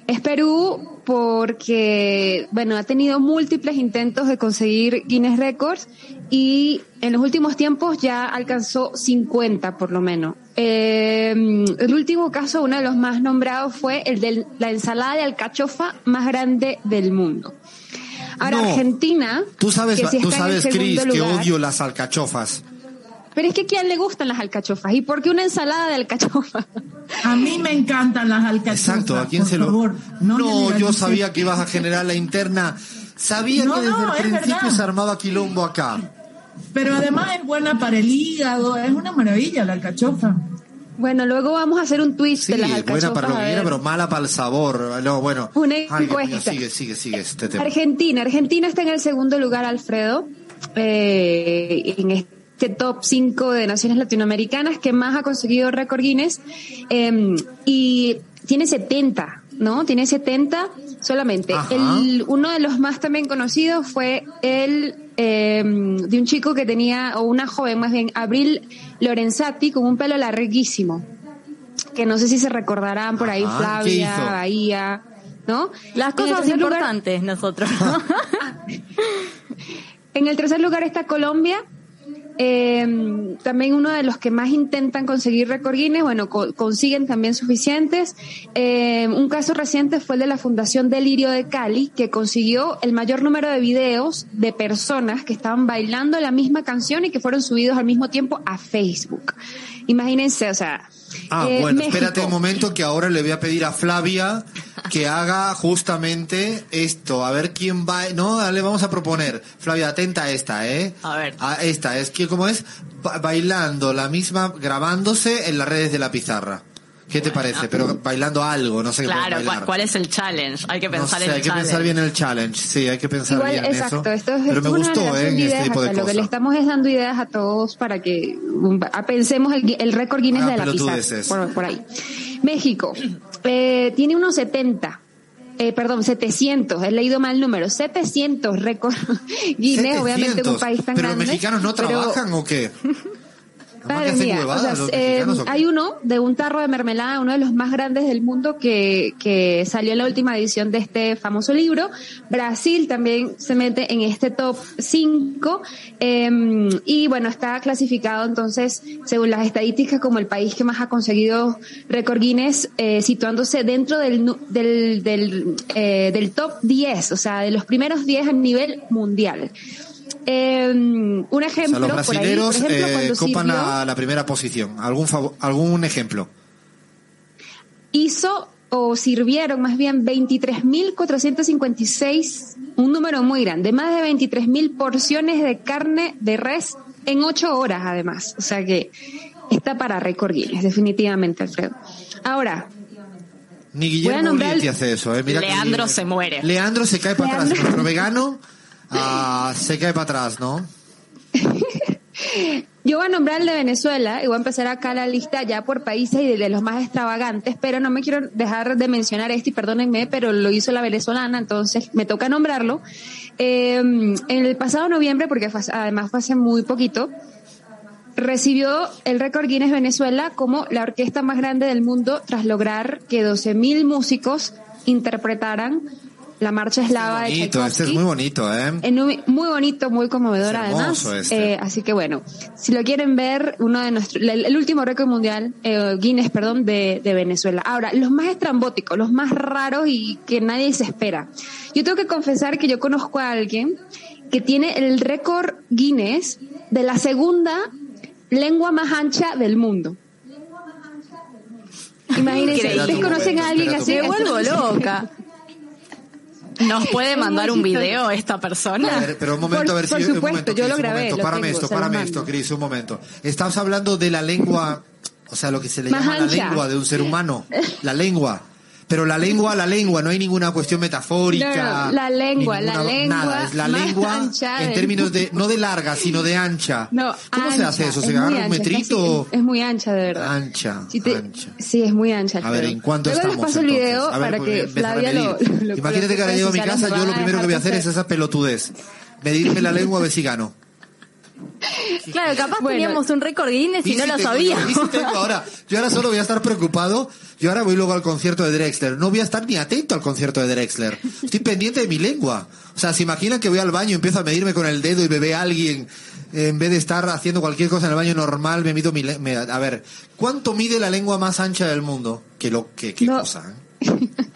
Es Perú porque, bueno, ha tenido múltiples intentos de conseguir Guinness Records y en los últimos tiempos ya alcanzó 50 por lo menos. Eh, el último caso, uno de los más nombrados, fue el de la ensalada de alcachofa más grande del mundo. Ahora, No. Argentina. Tú sabes, que sí tú sabes, Cris, que odio las alcachofas. Pero es que a quién le gustan las alcachofas. ¿Y por qué una ensalada de alcachofa? A mí me encantan las alcachofas. Exacto, ¿a quién por se lo...? favor, no, no yo sabía que ibas a generar la interna. Sabía No, que desde no, el principio verdad. se armaba quilombo acá. Pero además es buena para el hígado, es una maravilla la alcachofa. Bueno, luego vamos a hacer un twist Sí, de las alcachofas. buena para lo que quiera, pero mala para el sabor. No, bueno. Una Ay, Dios mío, encuesta. sigue, sigue, sigue este tema. Argentina. Argentina está en el segundo lugar, Alfredo, eh, en este top 5 de naciones latinoamericanas que más ha conseguido récord Guinness. eh, y tiene 70, ¿no? Tiene 70 solamente. El, uno de los más también conocidos fue el eh, de un chico que tenía, o una joven más bien, Abril Lorenzati, con un pelo larguísimo. Que no sé si se recordarán por ahí, Ajá, ¿qué Flavia? Bahía, ¿no? Las cosas lugar- importantes nosotros. En el tercer lugar está Colombia. Eh, también uno de los que más intentan conseguir récord Guinness, bueno, co- consiguen también suficientes. Eh, un caso reciente fue el de la Fundación Delirio de Cali, que consiguió el mayor número de videos de personas que estaban bailando la misma canción y que fueron subidos al mismo tiempo a Facebook. Imagínense, o sea. Ah, eh, bueno, México. espérate un momento que ahora le voy a pedir a Flavia que haga justamente esto. A ver quién va. No, le vamos a proponer. Flavia, atenta a esta, ¿eh? A ver. A esta, es que, ¿cómo es? Ba- bailando la misma, grabándose en las redes de la pizarra. ¿Qué te parece? Pero bailando algo, no sé qué Claro, bailar. ¿cuál, es el challenge? Hay que No pensar sé, en el hay que challenge. pensar bien el challenge. Sí, hay que pensar Igual, bien en exacto, eso. esto es, Pero esto me es una gustó, ¿eh? En de este ideas tipo de acá. Lo que le cosas. estamos es dando ideas a todos para que um, a- pensemos el, el récord Guinness Ah, de la pizarra. Por, por ahí. México eh, tiene unos 70. Eh, perdón, 700, he leído mal el número, 700 récord Guinness, obviamente en un 700. país tan ¿Pero grande. los mexicanos no pero- trabajan o qué? Mía, o sea, eh, hay uno de un tarro de mermelada, uno de los más grandes del mundo que, que salió en la última edición de este famoso libro. Brasil también se mete en este top 5 y bueno, está clasificado entonces, según las estadísticas, como el país que más ha conseguido récord Guinness, eh, situándose dentro del, del, del, eh, del top 10, o sea, de los primeros 10 a nivel mundial. Eh, un O ejemplo, sea, los por ahí, por brasileros ejemplo, eh, copan sirvió- la, la primera posición. ¿Algún, ¿Algún ejemplo? hizo o sirvieron más bien 23.456, un número muy grande, más de 23.000 porciones de carne de res en ocho horas además. O sea que está para récord Guinness, definitivamente, Alfredo. Ahora, Ni Guillermo Ulietti el- hace eso. ¿eh? Mira que- Leandro se muere. Leandro se cae para atrás. Leandro. Nuestro vegano ah, se cae para atrás, ¿no? Yo voy a nombrar el de Venezuela y voy a empezar acá la lista ya por países y de, los más extravagantes, pero no me quiero dejar de mencionar este y perdónenme, pero lo hizo la venezolana, entonces me toca nombrarlo. Eh, en el pasado noviembre, porque además fue hace muy poquito, recibió el récord Guinness Venezuela como la orquesta más grande del mundo tras lograr que 12.000 músicos interpretaran la marcha eslava de Bonito, este es muy bonito, ¿eh? En un- muy bonito, muy conmovedor Es hermoso además. este. Eh, así que bueno, si lo quieren ver, uno de nuestros, el, el último récord mundial, eh, Guinness, perdón, de, de Venezuela. Ahora, los más estrambóticos, los más raros y que nadie se espera. Yo tengo que confesar que yo conozco a alguien que tiene el récord Guinness de la segunda lengua más ancha del mundo. Imagínense. ¿ustedes conocen a alguien así? Me vuelvo loca. ¿Nos puede mandar un video esta persona? A ver, pero un momento, Por- a ver si por un supuesto, momento, yo Cris, lo un grabé, momento, lo párame tengo, esto, párame esto, Cris, un momento. Estamos hablando de la lengua, o sea, lo que se le Más llama la ancha. lengua de un ser humano, la lengua. Pero la lengua, la lengua, no hay ninguna cuestión metafórica. No, la lengua, la lengua Nada, es la lengua en del términos de, no de larga, sino de ancha. No, ¿Cómo se hace eso? es ¿Se agarra un metrito? casi- Es, muy ancha, de verdad. Ancha, Si te- ancha. Sí, es muy ancha. A ver. ¿en cuánto Luego estamos? les paso el video A ver, para a que Flavia lo, lo Imagínate que ahora llego a mi casa, yo lo primero que voy a hacer es esa pelotudez. Medirme la lengua a ver si gano. Claro, capaz Bueno. teníamos un récord Guinness y Y no lo tengo, sabíamos. y si tengo ahora. Yo ahora solo voy a estar preocupado. Yo ahora voy luego al concierto de Drexler. No voy a estar ni atento al concierto de Drexler. Estoy pendiente de mi lengua. O sea, se imaginan que voy al baño y empiezo a medirme con el dedo y me ve alguien. En vez de estar haciendo cualquier cosa en el baño normal, me mido mi lengua. A ver, ¿cuánto mide la lengua más ancha del mundo? Que lo, que, qué No. cosa, ¿eh?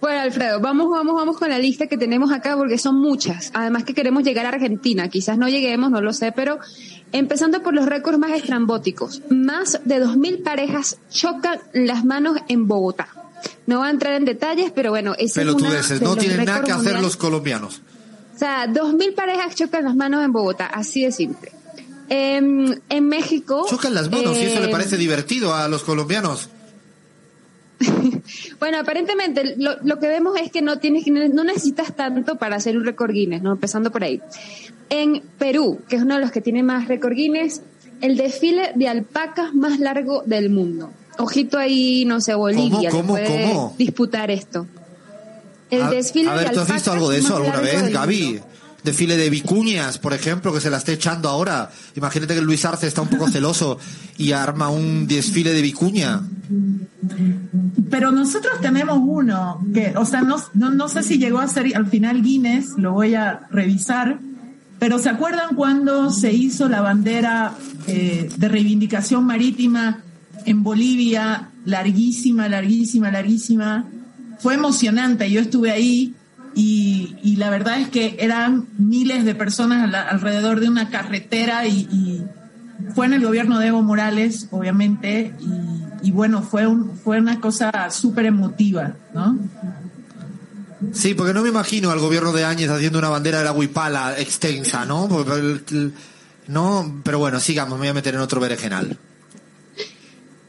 Bueno, Alfredo, vamos, vamos, vamos con la lista que tenemos acá porque son muchas. Además que queremos llegar a Argentina. Quizás no lleguemos, no lo sé, pero empezando por los récords más estrambóticos. Más de 2.000 parejas chocan las manos en Bogotá. No voy a entrar en detalles, pero bueno, ese es una Pelotudeces. de No tienen nada que hacer mundiales. los colombianos. O sea, 2.000 parejas chocan las manos en Bogotá, así de simple. En, en México... Chocan las manos y eso le eh, parece divertido a los colombianos. Bueno, aparentemente lo, lo que vemos es que no tienes que- no necesitas tanto para hacer un récord Guinness, ¿no? Empezando por ahí. En Perú, que es uno de los que tiene más récord Guinness, el desfile de alpacas más largo del mundo. Ojito ahí, no sé, Bolivia ¿Cómo, puede cómo? disputar esto. El a, desfile a ver, de ¿tú has alpacas visto algo de eso alguna vez, Gaby? mundo. Desfile de vicuñas, por ejemplo, que se la esté echando ahora. Imagínate que Luis Arce está un poco celoso y arma un desfile de vicuña. Pero nosotros tenemos uno que, o sea, no, no, no sé si llegó a ser al final Guinness, lo voy a revisar, pero ¿se acuerdan cuando se hizo la bandera eh, de reivindicación marítima en Bolivia, larguísima, larguísima, larguísima? Fue emocionante, yo estuve ahí y, y la verdad es que eran miles de personas al- alrededor de una carretera y, fue en el gobierno de Evo Morales, obviamente, y, bueno, fue, un, fue una cosa súper emotiva, ¿no? Sí, porque no me imagino al gobierno de Áñez haciendo una bandera de la huipala extensa, ¿no? No, pero bueno, sigamos, me voy a meter en otro berenjenal.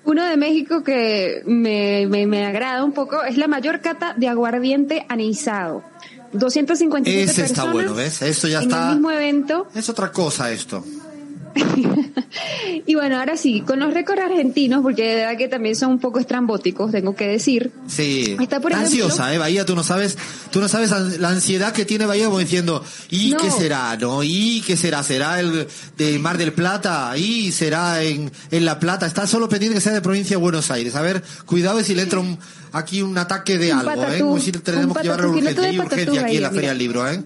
Uno de México que me, me, me agrada un poco es la mayor cata de aguardiente anisado. 257 Ese está personas bueno, ¿ves? Esto ya en está- el mismo evento. Es otra cosa esto. Y bueno, ahora sí, con los récords argentinos, porque de verdad que también son un poco estrambóticos, tengo que decir. Sí. Está, por ejemplo- Ansiosa, ¿eh? Bahía, tú no sabes, tú no sabes la ansiedad que tiene Bahía como diciendo, ¿y No. qué será, no? ¿Y qué será? ¿Será el de Mar del Plata? ¿Y será en, en La Plata? Está solo pendiente que sea de provincia de Buenos Aires. A ver, cuidado si le entra un, aquí un ataque de Un algo, ¿eh? Como si tenemos que Hay patatú, urgencia aquí en la Feria del. Libro, ¿eh?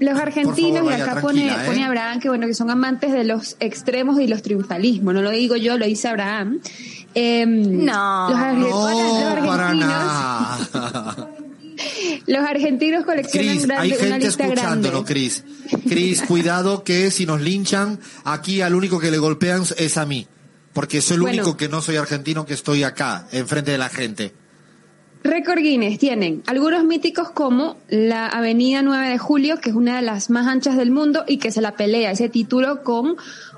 Los argentinos, favor, y acá pone, tranquila, ¿eh? pone Abraham, que bueno, que son amantes de los extremos y los triunfalismos. No lo digo yo, lo dice Abraham. Eh, No. los, No, los para argentinos nada. Los argentinos coleccionan Cris, grande- hay una gente lista escuchándolo. Cris. Cris, cuidado que si nos linchan, aquí al único que le golpean es a mí. Porque soy el Bueno. único que no soy argentino que estoy acá, enfrente de la gente. Récord Guinness tienen algunos míticos como la Avenida 9 de Julio, que es una de las más anchas del mundo y que se la pelea ese título con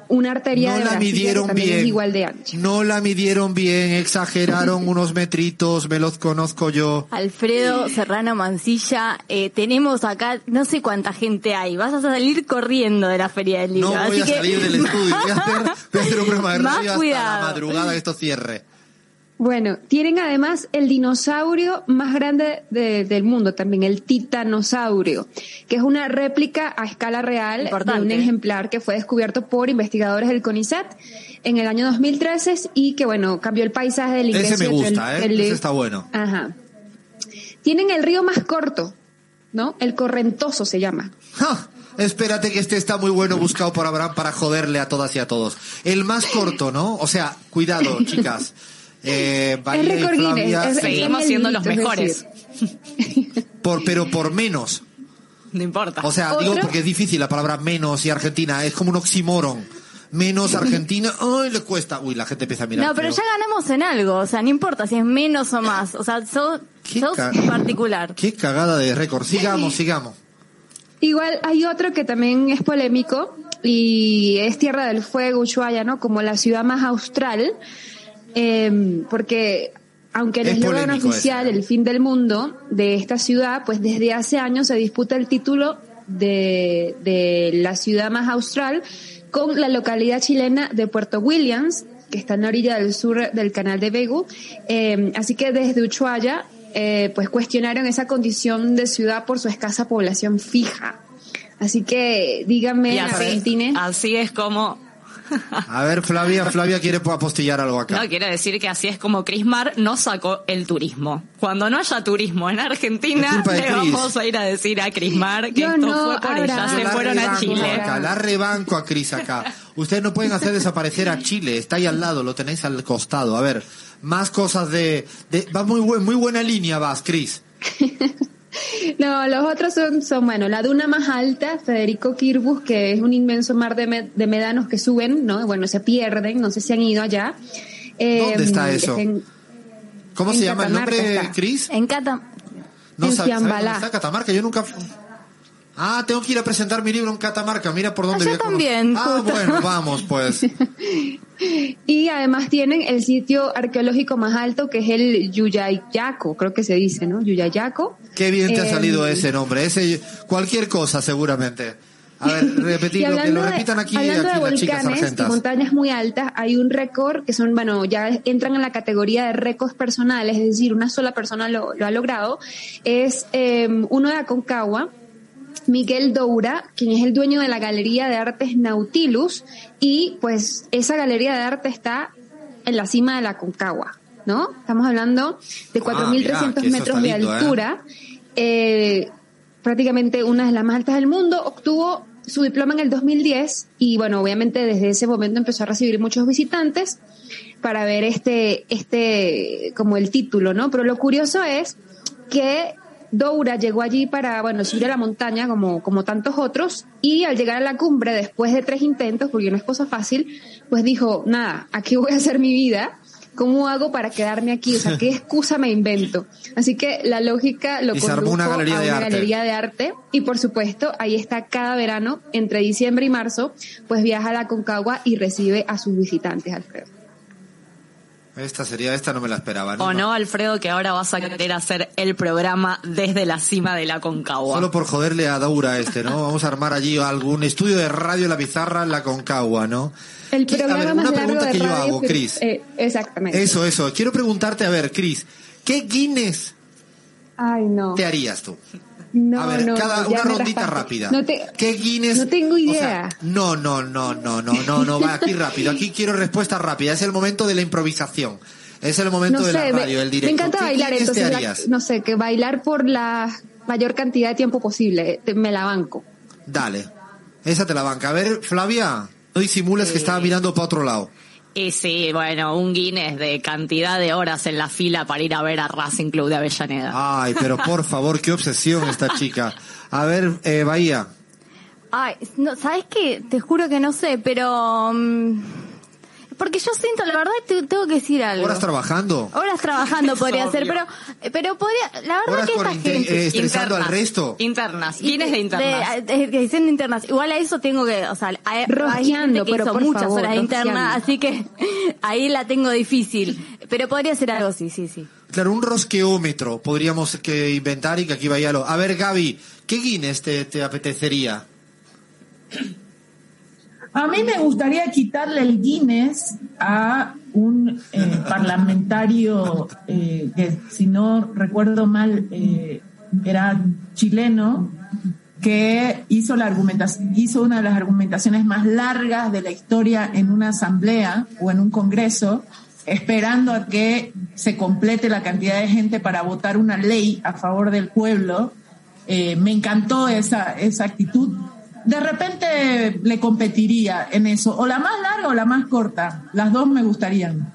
una arteria No de la midieron bien. es igual de ancha. No la midieron bien, exageraron unos metritos, me los conozco yo. Alfredo Serrano Mancilla, eh, tenemos acá, no sé cuánta gente hay, vas a salir corriendo de la feria del libro. No voy así a que- salir del estudio, voy a hacer, voy a hacer un programa de Más radio hasta la madrugada que esto cierre. Bueno, tienen además el dinosaurio más grande de- del mundo también, el titanosaurio, que es una réplica a escala real Importante. de un ejemplar que fue descubierto por investigadores del CONICET en el año 2013 y que, bueno, cambió el paisaje del ingreso. Ese me gusta, ¿eh? Ese está bueno. Ajá. Tienen el río más corto, ¿no? El Correntoso se llama. ¡Ja! Espérate que este está muy bueno buscado por Abraham para joderle a todas y a todos. El más corto, ¿no? O sea, cuidado, chicas. Eh, Bahía y récord Guinness, Flavia, es- Seguimos siendo los es mejores. por, pero por menos. No importa. O sea, ¿Otro? digo porque es difícil la palabra menos y Argentina, es como un oxímoron. Menos Argentina, ay, le cuesta. Uy, la gente empieza a mirar. No, pero ya ganamos en algo, o sea, no importa si es menos o más, o sea, sos, Qué sos particular. Qué cagada de récord. Sigamos, sigamos. Igual hay otro que también es polémico y es Tierra del Fuego, Ushuaia, ¿no? Como la ciudad más austral, eh, porque aunque el Es eslogan oficial, ese, ¿eh? el fin del mundo de esta ciudad, pues desde hace años se disputa el título de, de la ciudad más austral con la localidad chilena de Puerto Williams, que está en la orilla del sur del canal de Begu. Eh, así que desde Ushuaia, eh, pues cuestionaron esa condición de ciudad por su escasa población fija. Así que díganme, así, Argentines. así es como A ver, Flavia, Flavia quiere apostillar algo acá. No, quiere decir que así es como Crismar no sacó el turismo. Cuando no haya turismo en Argentina, le vamos a ir a decir a Crismar que Yo esto no, fue por ella, se fueron a rebanco Chile. Acá, la rebanco a Cris acá. Ustedes no pueden hacer desaparecer a Chile, está ahí al lado, lo tenéis al costado. A ver, más cosas de... de va muy, buen, muy buena línea vas, Cris. No, los otros son, son, bueno, la duna más alta, Federico Kirbus, que es un inmenso mar de, de médanos que suben, ¿no? Bueno, se pierden, no sé si han ido allá. Eh, ¿Dónde está eso? en- ¿Cómo En se llama el Catamarca nombre. Cris? En Cata, No en sabe- ¿sabes dónde está Catamarca? Yo nunca... Ah, tengo que ir a presentar mi libro en Catamarca. Mira por dónde yo también, Ah, justo. bueno, vamos pues. Y además tienen el sitio arqueológico más alto, que es el Yuyayaco, creo que se dice, ¿no? Yuyayaco. Qué bien te ha Eh, salido ese nombre. Ese cualquier cosa seguramente. A ver, repetirlo, que lo repitan aquí, hablando aquí de las chicas volcanes y montañas muy altas, hay un récord que son, bueno, ya entran en la categoría de récords personales, es decir, una sola persona lo, lo ha logrado. Es eh, uno de Aconcagua, Miguel Doura, quien es el dueño de la Galería de Artes Nautilus, y pues esa galería de arte está en la cima de la Concagua, ¿no? Estamos hablando de Ah, 4.300 mira, que eso metros de lindo, ¿eh? altura, eh, prácticamente una de las más altas del mundo, obtuvo su diploma en el 2010 y bueno, obviamente desde ese momento empezó a recibir muchos visitantes para ver este, este, como el título, ¿no? Pero lo curioso es que Doura llegó allí para, bueno, subir a la montaña como, como tantos otros y al llegar a la cumbre después de tres intentos, porque no es cosa fácil, pues dijo, nada, aquí voy a hacer mi vida. ¿Cómo hago para quedarme aquí? O sea, ¿qué excusa me invento? Así que la lógica lo condujo una galería a de una arte. galería de arte y por supuesto ahí está cada verano entre diciembre y marzo pues viaja a la Concagua y recibe a sus visitantes Alfredo Esta sería, esta no me la esperaba. O no, Alfredo, que ahora vas a querer hacer el programa desde la cima de la Concagua. Solo por joderle a Daura este, ¿no? Vamos a armar allí algún estudio de radio en la pizarra en la Concagua, ¿no? el ¿Qué- a programa ver, más una largo pregunta de que yo radio hago, Cris. eh, exactamente Eso, eso. Quiero preguntarte, a ver, Cris, ¿qué Guinness ay no te harías tú? No a ver, no cada, una me rondita rápida. no te ¿Qué Guinness? no tengo o idea sea, no, no, no, no, no, no, no, va aquí rápido. Aquí quiero respuesta rápida. Es el momento de la improvisación. Es el momento no de sé la me- radio, el me, directo. encanta ¿Qué bailar entonces te la- no sé que bailar por la mayor cantidad de tiempo posible te- me la banco Dale. Esa te la banca. A ver, Flavia, no disimules que estaba mirando para otro lado. Y sí, bueno, un Guinness de cantidad de horas en la fila para ir a ver a Racing Club de Avellaneda. Ay, pero por favor, qué obsesión esta chica. A ver, eh, Bahía. Ay, no, ¿sabes qué? Te juro que no sé, pero... mm, porque yo siento, la verdad, te- tengo que decir algo. ¿Horas trabajando? Horas trabajando podría ser, pero pero podría, la verdad ¿Horas que esta gente eh, estresando al resto? Internas. Guinness de internas. de, de- diciendo internas. Igual a eso tengo que, o sea, hay, hay Rosqueando, gente que pero hizo por muchas favor, horas internas, así que ahí la tengo difícil. Pero podría ser algo, sí, sí, sí. Claro, un rosqueómetro podríamos que inventar y que aquí vaya lo. A ver, Gaby, ¿qué Guinness te, te apetecería? A mí me gustaría quitarle el Guinness a un eh, parlamentario eh, que, si no recuerdo mal, eh, era chileno, que hizo, la hizo una de las argumentaciones más largas de la historia en una asamblea o en un congreso, esperando a que se complete la cantidad de gente para votar una ley a favor del pueblo. Me encantó esa, esa actitud. De repente le competiría en eso, o la más larga o la más corta. Las dos me gustarían.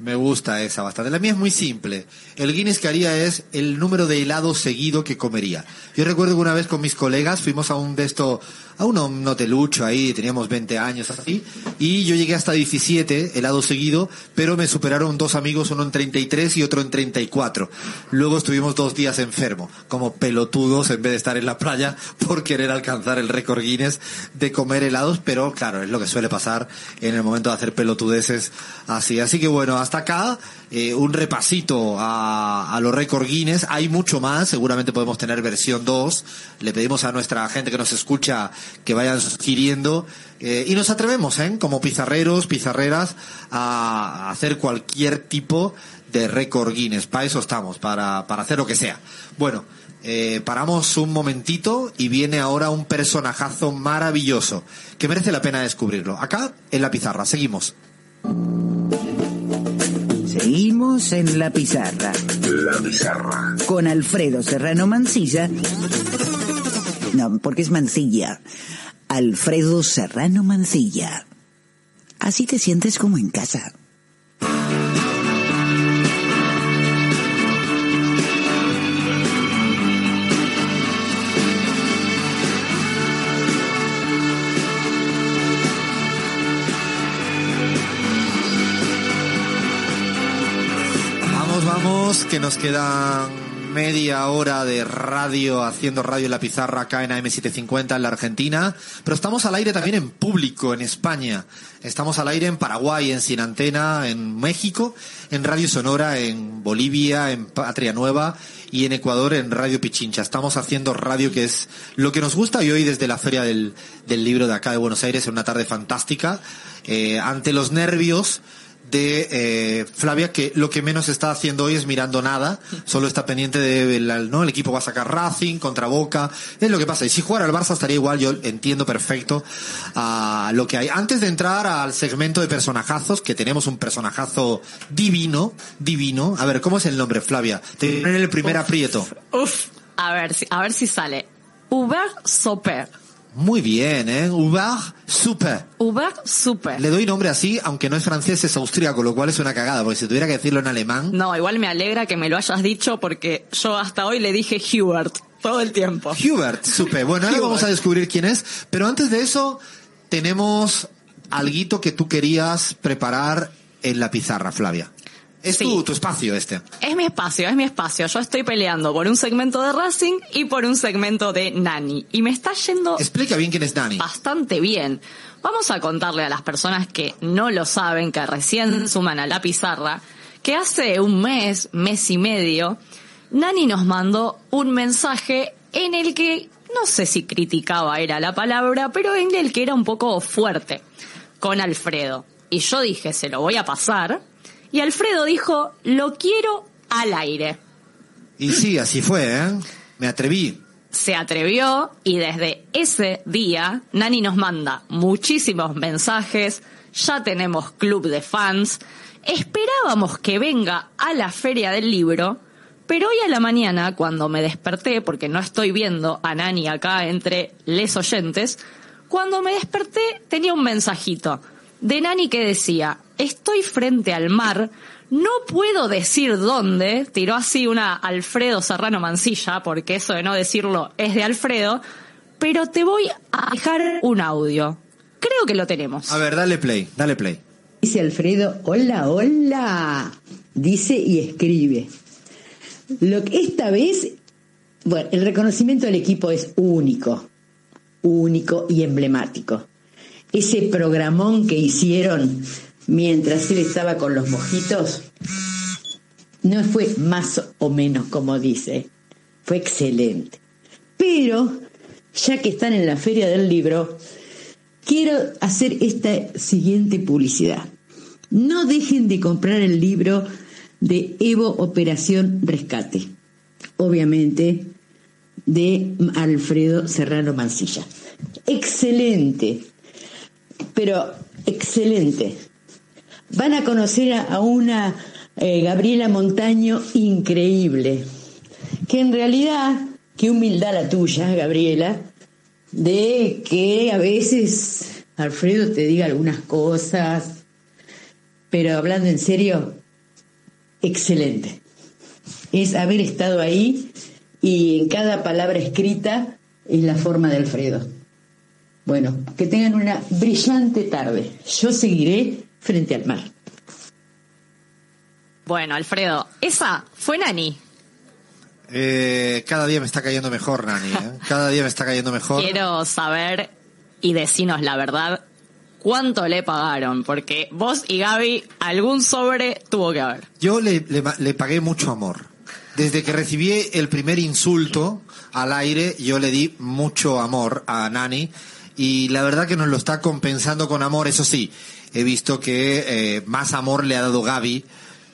Me gusta esa bastante. La mía es muy simple. El Guinness que haría es el número de helados seguido que comería. Yo recuerdo que una vez con mis colegas fuimos a un de esto, a un hotelucho ahí, teníamos 20 años así, y yo llegué hasta 17 helados seguido, pero me superaron dos amigos, uno en 33 y otro en 34. Luego estuvimos dos días enfermo, como pelotudos en vez de estar en la playa por querer alcanzar el récord Guinness de comer helados, pero claro, es lo que suele pasar en el momento de hacer pelotudeces así. Así que bueno, hasta acá eh, un repasito a, los récord Guinness. Hay mucho más, seguramente podemos tener versión 2. Le pedimos a nuestra gente que nos escucha que vayan sugiriendo eh, y nos atrevemos, ¿eh? como pizarreros, pizarreras, a hacer cualquier tipo de récord Guinness. Para eso estamos, para, para hacer lo que sea. Bueno, eh, paramos un momentito y viene ahora un personajazo maravilloso que merece la pena descubrirlo. Acá en la pizarra, seguimos. Seguimos en la pizarra. La pizarra. Con Alfredo Serrano Mancilla. No, porque es Mancilla. Alfredo Serrano Mancilla. Así te sientes como en casa. Que nos quedan media hora de radio, haciendo radio en la pizarra acá en AM750 en la Argentina, pero estamos al aire también en público en España. Estamos al aire en Paraguay, en Sin Antena, en México, en Radio Sonora, en Bolivia, en Patria Nueva y en Ecuador en Radio Pichincha. Estamos haciendo radio que es lo que nos gusta y hoy desde la Feria del, del Libro de acá de Buenos Aires en una tarde fantástica, eh, ante los nervios de eh, Flavia que lo que menos está haciendo hoy es mirando nada, solo está pendiente de la- no el equipo va a sacar Racing contra Boca, es lo que pasa. Y si jugara el Barça estaría igual, yo entiendo perfecto a lo que hay. Antes de entrar al segmento de personajazos, que tenemos un personajazo divino, divino. A ver, ¿cómo es el nombre, Flavia? Te a poner el primer aprieto. Uf, a ver si, a ver si sale. Hubert Soper. Muy bien, ¿eh? Hubert Super. Hubert Super. Le doy nombre así, aunque no es francés, es austríaco, lo cual es una cagada, porque si tuviera que decirlo en alemán, No, igual me alegra que me lo hayas dicho porque yo hasta hoy le dije Hubert todo el tiempo. Hubert, supe. Bueno, ahora Hubert. vamos a descubrir quién es, pero antes de eso tenemos alguito que tú querías preparar en la pizarra, Flavia. Es Sí. tu, tu espacio este. Es mi espacio, es mi espacio. Yo estoy peleando por un segmento de Racing y por un segmento de Nani. Y me está yendo Explica bien quién es Dani. bastante bien. Vamos a contarle a las personas que no lo saben, que recién suman a la pizarra, que hace un mes, mes y medio, Nani nos mandó un mensaje en el que, no sé si criticaba era la palabra, pero en el que era un poco fuerte con Alfredo. Y yo dije, se lo voy a pasar. Y Alfredo dijo, lo quiero al aire. Y sí, así fue, ¿eh? Me atreví. se atrevió y desde ese día Nani nos manda muchísimos mensajes, ya tenemos club de fans, esperábamos que venga a la feria del libro, pero hoy a la mañana cuando me desperté, porque no estoy viendo a Nani acá entre les oyentes, cuando me desperté tenía un mensajito. de Nani que decía, estoy frente al mar, no puedo decir dónde, tiró así una Alfredo Serrano Mancilla, porque eso de no decirlo es de Alfredo, pero te voy a dejar un audio. Creo que lo tenemos. A ver, dale play, dale play. Dice Alfredo, hola, hola. Dice y escribe. Lo que esta vez, bueno, el reconocimiento del equipo es único, único y emblemático. Ese programón que hicieron mientras él estaba con los mojitos, no fue más o menos como dice, fue excelente. Pero, ya que están en la feria del libro, quiero hacer esta siguiente publicidad. No dejen de comprar el libro de Evo Operación Rescate, obviamente de Alfredo Serrano Mancilla. Excelente, pero excelente. Van a conocer a, una eh, Gabriela Montaño increíble, que en realidad, qué humildad la tuya, Gabriela, de que a veces Alfredo te diga algunas cosas, pero hablando en serio, excelente. Es haber estado ahí y en cada palabra escrita es la forma de Alfredo. Bueno, que tengan una brillante tarde. Yo seguiré frente al mar. Bueno, Alfredo, esa fue Nani. Eh, cada día me está cayendo mejor, Nani. ¿eh? Cada día me está cayendo mejor. Quiero saber y decinos la verdad, ¿cuánto le pagaron? Porque vos y Gaby algún sobre tuvo que haber. Yo le, le, le pagué mucho amor. Desde que recibí el primer insulto al aire, yo le di mucho amor a Nani y la verdad que nos lo está compensando con amor. Eso sí, he visto que eh, más amor le ha dado Gaby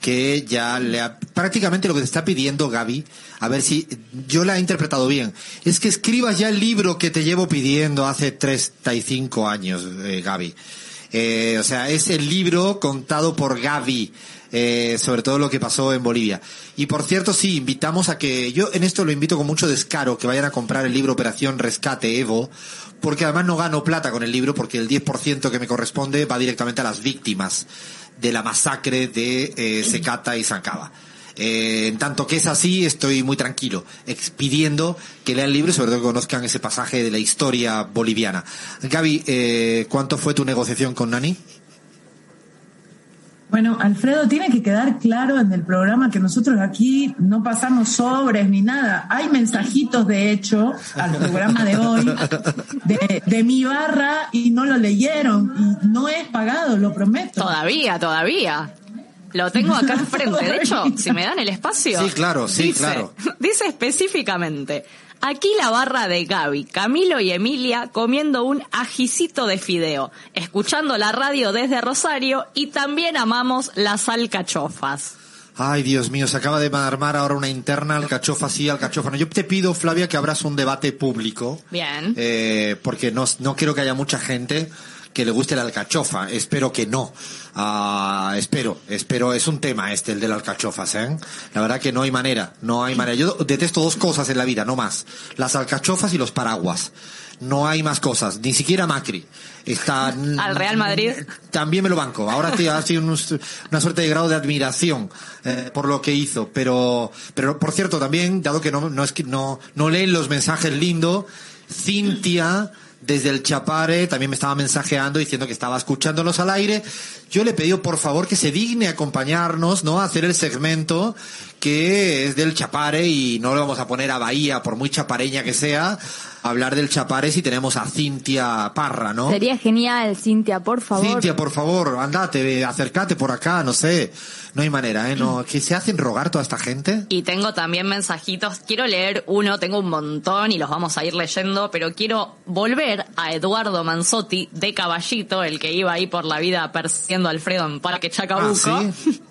que ya le ha, prácticamente lo que te está pidiendo Gaby, a ver si yo la he interpretado bien, es que escribas ya el libro que te llevo pidiendo hace 35 años, eh, Gaby. Eh, o sea, es el libro contado por Gaby, eh, sobre todo lo que pasó en Bolivia. Y por cierto, sí, invitamos a que, yo en esto lo invito con mucho descaro, que vayan a comprar el libro Operación Rescate Evo, porque además no gano plata con el libro, porque el 10% que me corresponde va directamente a las víctimas de la masacre de eh, Secata y Zancaba. Eh, en tanto que es así, estoy muy tranquilo, pidiendo que lean el libro y sobre todo que conozcan ese pasaje de la historia boliviana. Gaby, eh, ¿cuánto fue tu negociación con Nani? Bueno, Alfredo, tiene que quedar claro en el programa que nosotros aquí no pasamos sobres ni nada. Hay mensajitos, de hecho, al programa de hoy de, de mi barra y no lo leyeron. Y no es pagado, lo prometo. Todavía, todavía. Lo tengo acá enfrente. De hecho, si me dan el espacio. Sí, claro, sí, dice- claro. Dice específicamente. Aquí la barra de Gaby, Camilo y Emilia comiendo un ajicito de fideo, escuchando la radio desde Rosario y también amamos las alcachofas. Ay, Dios mío, se acaba de armar ahora una interna, alcachofa sí, alcachofa no. Yo te pido, Flavia, que abras un debate público. Bien. eh, porque no, no quiero que haya mucha gente que le guste la alcachofa. Espero que no. Ah, espero, espero. Es un tema este, el de las alcachofas, ¿eh? La verdad que no hay manera, no hay manera. Yo detesto dos cosas en la vida, no más. Las alcachofas y los paraguas. No hay más cosas, ni siquiera Macri. Está... Al Real Madrid. También me lo banco. Ahora te ha sido un- una suerte de grado de admiración eh, por lo que hizo. Pero, pero por cierto, también, dado que no, no es que no, no leen los mensajes lindos, Cintia desde el Chapare también me estaba mensajeando diciendo que estaba escuchándonos al aire. Yo le pedido por favor que se digne acompañarnos, ¿no? A hacer el segmento que es del Chapare y no le vamos a poner a Bahía, por muy chapareña que sea, hablar del Chapare si tenemos a Cintia Parra, ¿no? Sería genial, Cintia, por favor. Cintia, por favor, andate, acércate por acá, no sé. No hay manera, ¿eh? No, ¿Que se hacen rogar toda esta gente? Y tengo también mensajitos. Quiero leer uno, tengo un montón y los vamos a ir leyendo, pero quiero volver a Eduardo Manzotti de Caballito, el que iba ahí por la vida persiguiendo a Alfredo en Parque Chacabuco. Ah,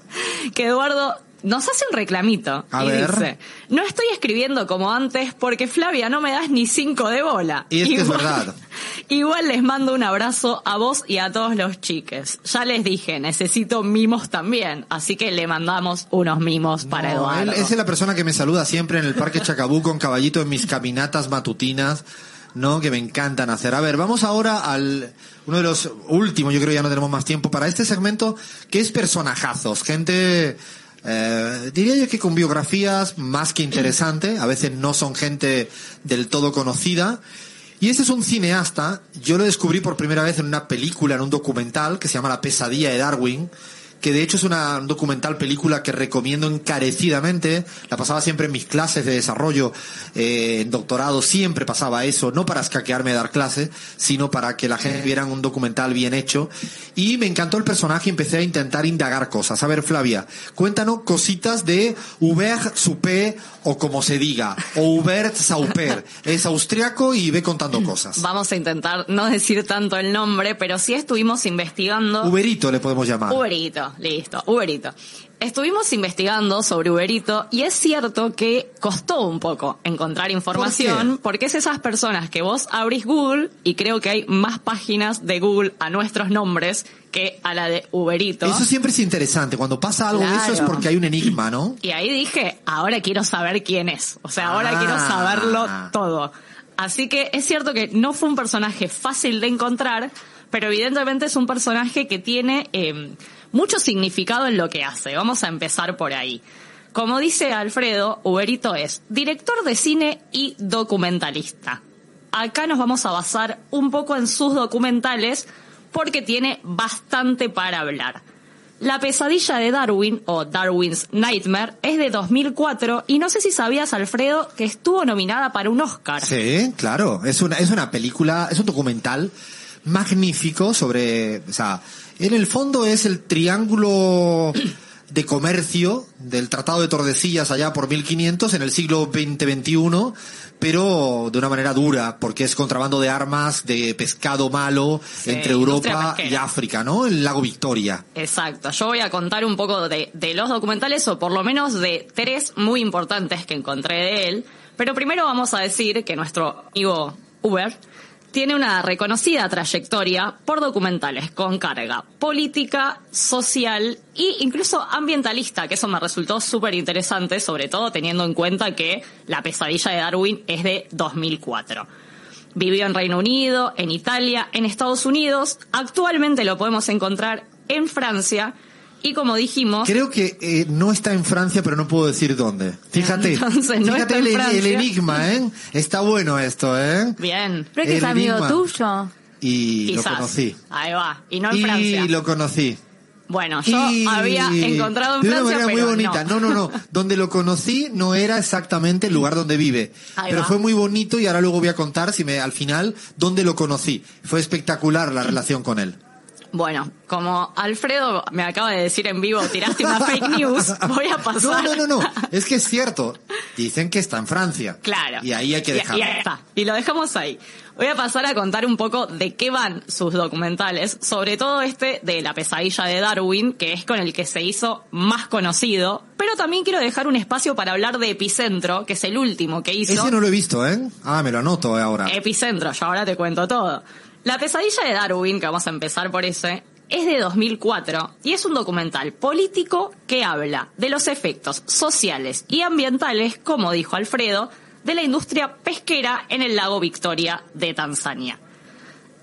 que Eduardo nos hace un reclamito A y ver. dice, no estoy escribiendo como antes porque Flavia no me das ni cinco de bola. Y es que es Igual- verdad. Igual les mando un abrazo a vos y a todos los chiques. Ya les dije, necesito mimos también, así que le mandamos unos mimos para Eduardo. él- esa es la persona que me saluda siempre en el Parque Chacabuco con caballito en mis caminatas matutinas ¿no? Que me encantan hacer. A ver, vamos ahora al uno de los últimos, yo creo que ya no tenemos más tiempo para este segmento, que es personajazos, gente eh, diría yo que con biografías más que interesante, a veces no son gente del todo conocida. Y este es un cineasta, yo lo descubrí por primera vez en una película, en un documental que se llama La pesadilla de Darwin, que de hecho es una un documental película que recomiendo encarecidamente. La pasaba siempre en mis clases de desarrollo, eh, en doctorado siempre pasaba eso, no para escaquearme a dar clases, sino para que la gente viera un documental bien hecho. Y me encantó el personaje y empecé a intentar indagar cosas. A ver, Flavia, cuéntanos cositas de Hubert Suppé o como se diga, o Hubert Sauper. Es austriaco y ve contando cosas. Vamos a intentar no decir tanto el nombre, pero sí estuvimos investigando. Uberito le podemos llamar. Uberito, listo, Uberito. Estuvimos investigando sobre Uberito y es cierto que costó un poco encontrar información porque es esas personas que vos abrís Google y creo que hay más páginas de Google a nuestros nombres que a la de Uberito. Eso siempre es interesante. Cuando pasa algo de eso es porque hay un enigma, ¿no? Y ahí dije, ahora quiero saber quién es. O sea, ahora Ah. quiero saberlo todo. Así que es cierto que no fue un personaje fácil de encontrar, pero evidentemente es un personaje que tiene eh, mucho significado en lo que hace. Vamos a empezar por ahí. Como dice Alfredo, Uberito es director de cine y documentalista. Acá nos vamos a basar un poco en sus documentales porque tiene bastante para hablar. La pesadilla de Darwin, o Darwin's Nightmare, es de 2004 y no sé si sabías, Alfredo, que estuvo nominada para un Oscar. Sí, claro. Es una, es una película, es un documental magnífico sobre, o sea, en el fondo es el triángulo de comercio del Tratado de Tordesillas allá por 1500 en el siglo XX-XXI, pero de una manera dura, porque es contrabando de armas, de pescado malo Sí, entre Europa y. África, ¿no? El lago Victoria. Exacto. Yo voy a contar un poco de, de los documentales, o por lo menos de tres muy importantes que encontré de él. Pero primero vamos a decir que nuestro amigo Uber tiene una reconocida trayectoria por documentales con carga política, social e incluso ambientalista, que eso me resultó súper interesante, sobre todo teniendo en cuenta que La pesadilla de Darwin es de 2004. Vivió en Reino Unido, en Italia, en Estados Unidos. Actualmente lo podemos encontrar en Francia. Y como dijimos, Creo que eh, no está en Francia, pero no puedo decir dónde. Fíjate, Entonces, no fíjate está en el, el enigma, ¿eh? Está bueno esto, ¿eh? bien. Pero que es amigo tuyo. Y Quizás. lo conocí. Ahí va. Y no en y Francia. lo conocí. Bueno, yo Y- había encontrado en de una Francia, manera muy pero bonita. No. no, no, Donde lo conocí no era exactamente el lugar donde vive. Ahí pero va. fue muy bonito y ahora luego voy a contar si me al final dónde lo conocí. Fue espectacular la relación con él. Bueno, como Alfredo me acaba de decir en vivo, tiraste una fake news, voy a No, pasar. no, no, no. Es que es cierto. Dicen que está en Francia. Claro. Y ahí hay que Y- dejarlo. Y, ahí está. Y lo dejamos ahí. Voy a pasar a contar un poco de qué van sus documentales, sobre todo este de la pesadilla de Darwin, que es con el que se hizo más conocido, pero también quiero dejar un espacio para hablar de Epicentro, que es el último que hizo. Ese no lo he visto, ¿eh? Ah, me lo anoto ahora. Epicentro, yo ahora te cuento todo. La pesadilla de Darwin, que vamos a empezar por ese, es de 2004 y es un documental político que habla de los efectos sociales y ambientales, como dijo Alfredo, de la industria pesquera en el lago Victoria de Tanzania.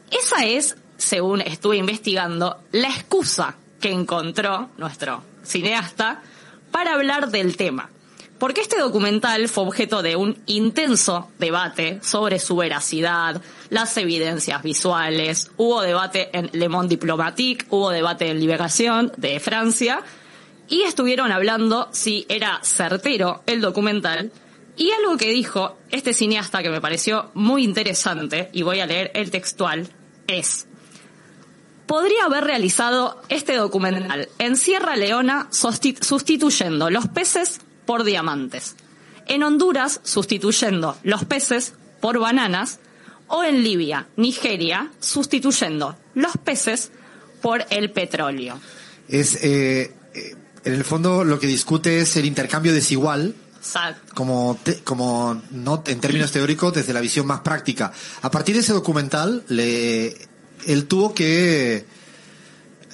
Esa es, según estuve investigando, la excusa que encontró nuestro cineasta para hablar del tema. Porque este documental fue objeto de un intenso debate sobre su veracidad, las evidencias visuales, hubo debate en Le Monde Diplomatique, hubo debate en Liberación de Francia, y estuvieron hablando si era certero el documental, y algo que dijo este cineasta que me pareció muy interesante, y voy a leer el textual, es, podría haber realizado este documental en Sierra Leona susti- sustituyendo los peces por diamantes, en Honduras sustituyendo los peces por bananas, o en Libia, Nigeria, sustituyendo los peces por el petróleo. Es, eh, eh, en el fondo lo que discute es el intercambio desigual Exacto. como, te- como no en términos teóricos desde la visión más práctica. A partir de ese documental, le, él tuvo que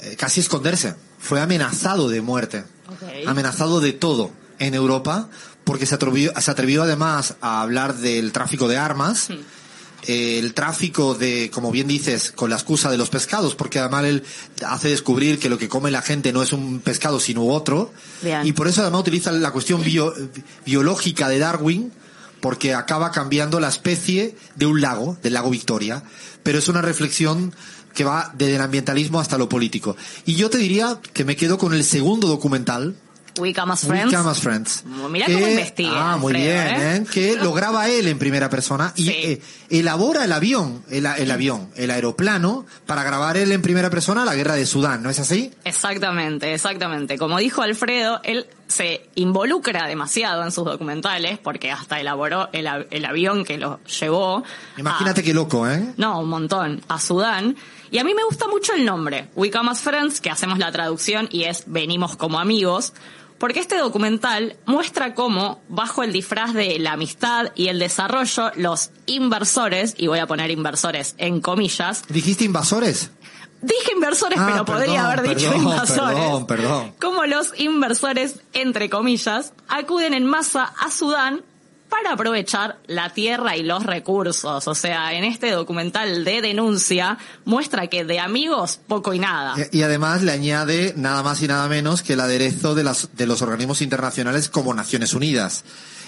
eh, casi esconderse. Fue amenazado de muerte, amenazado de todo en Europa, porque se atrevió, se atrevió además a hablar del tráfico de armas el tráfico de, como bien dices, con la excusa de los pescados, porque además él hace descubrir que lo que come la gente no es un pescado sino otro. Bien. Y por eso además utiliza la cuestión bio- biológica de Darwin, porque acaba cambiando la especie de un lago, del lago Victoria. Pero es una reflexión que va desde el ambientalismo hasta lo político. Y yo te diría que me quedo con el segundo documental, We Come As We Friends. Come As Friends. Mirá que- cómo investiga, Ah, muy Alfredo, bien, ¿eh? ¿eh? Que lo graba él en primera persona y Sí. eh, elabora el avión, el, el avión, el aeroplano, para grabar él en primera persona la guerra de Sudán, ¿no es así? Exactamente, exactamente. Como dijo Alfredo, él se involucra demasiado en sus documentales porque hasta elaboró el, el avión que lo llevó. Imagínate a- qué loco, ¿eh? No, un montón. A Sudán. Y a mí me gusta mucho el nombre, We Come As Friends, que hacemos la traducción y es Venimos como amigos, porque este documental muestra cómo, bajo el disfraz de la amistad y el desarrollo, los inversores, y voy a poner inversores en comillas, ¿Dijiste invasores? dije inversores, Ah, pero podría haber dicho perdón, invasores. Perdón, perdón. Cómo los inversores, entre comillas, acuden en masa a Sudán para aprovechar la tierra y los recursos. O sea, en este documental de denuncia muestra que de amigos poco y nada. Y, además le añade nada más y nada menos que el aderezo de, los organismos internacionales como Naciones Unidas.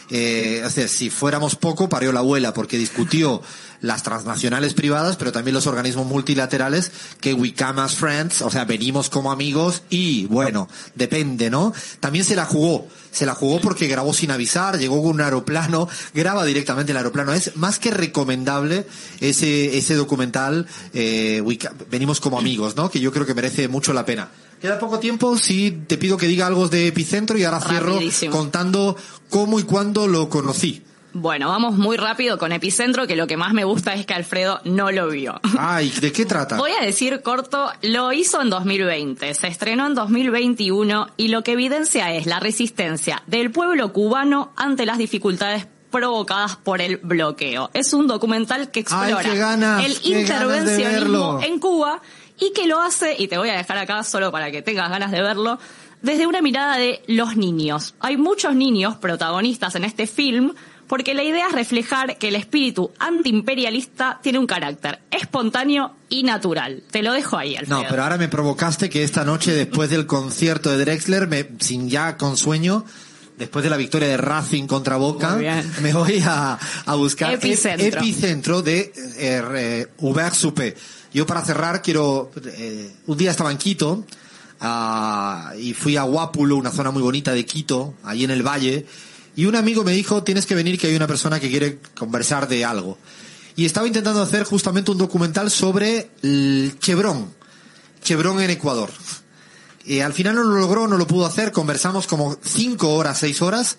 Eh, o sea, si fuéramos poco, parió la abuela, porque discutió las transnacionales privadas, pero también los organismos multilaterales, que we come as friends, o sea, venimos como amigos y, bueno, depende, ¿no? También se la jugó, se la jugó porque grabó sin avisar, llegó con un aeroplano, graba directamente el aeroplano. Es más que recomendable ese, ese documental, eh, venimos como amigos, ¿no? Que yo creo que merece mucho la pena. Queda poco tiempo, sí, te pido que diga algo de Epicentro y ahora cierro Rapidísimo. contando cómo y cuándo lo conocí. Bueno, vamos muy rápido con Epicentro, que lo que más me gusta es que Alfredo no lo vio. Ay, ¿de qué trata? Voy a decir corto, lo hizo en 2020, se estrenó en 2021 y lo que evidencia es la resistencia del pueblo cubano ante las dificultades provocadas por el bloqueo. Es un documental que explora Ay, qué ganas, el intervencionismo en Cuba y que lo hace, y te voy a dejar acá solo para que tengas ganas de verlo, desde una mirada de los niños. Hay muchos niños protagonistas en este film porque la idea es reflejar que el espíritu antiimperialista tiene un carácter espontáneo y natural. Te lo dejo ahí, Alfredo. No, pero ahora me provocaste que esta noche, después del concierto de Drexler, me, sin ya con sueño, después de la victoria de Racing contra Boca, me voy a, a buscar ep- Epicentro. epicentro de eh, eh, Hubert Suppé. Yo para cerrar quiero, eh, un día estaba en Quito, ah, y fui a Guápulo, una zona muy bonita de Quito, allí en el valle, y un amigo me dijo, tienes que venir que hay una persona que quiere conversar de algo. Y estaba intentando hacer justamente un documental sobre el Chevron, Chevron en Ecuador. Y al final no lo logró, no lo pudo hacer, conversamos como cinco horas, seis horas,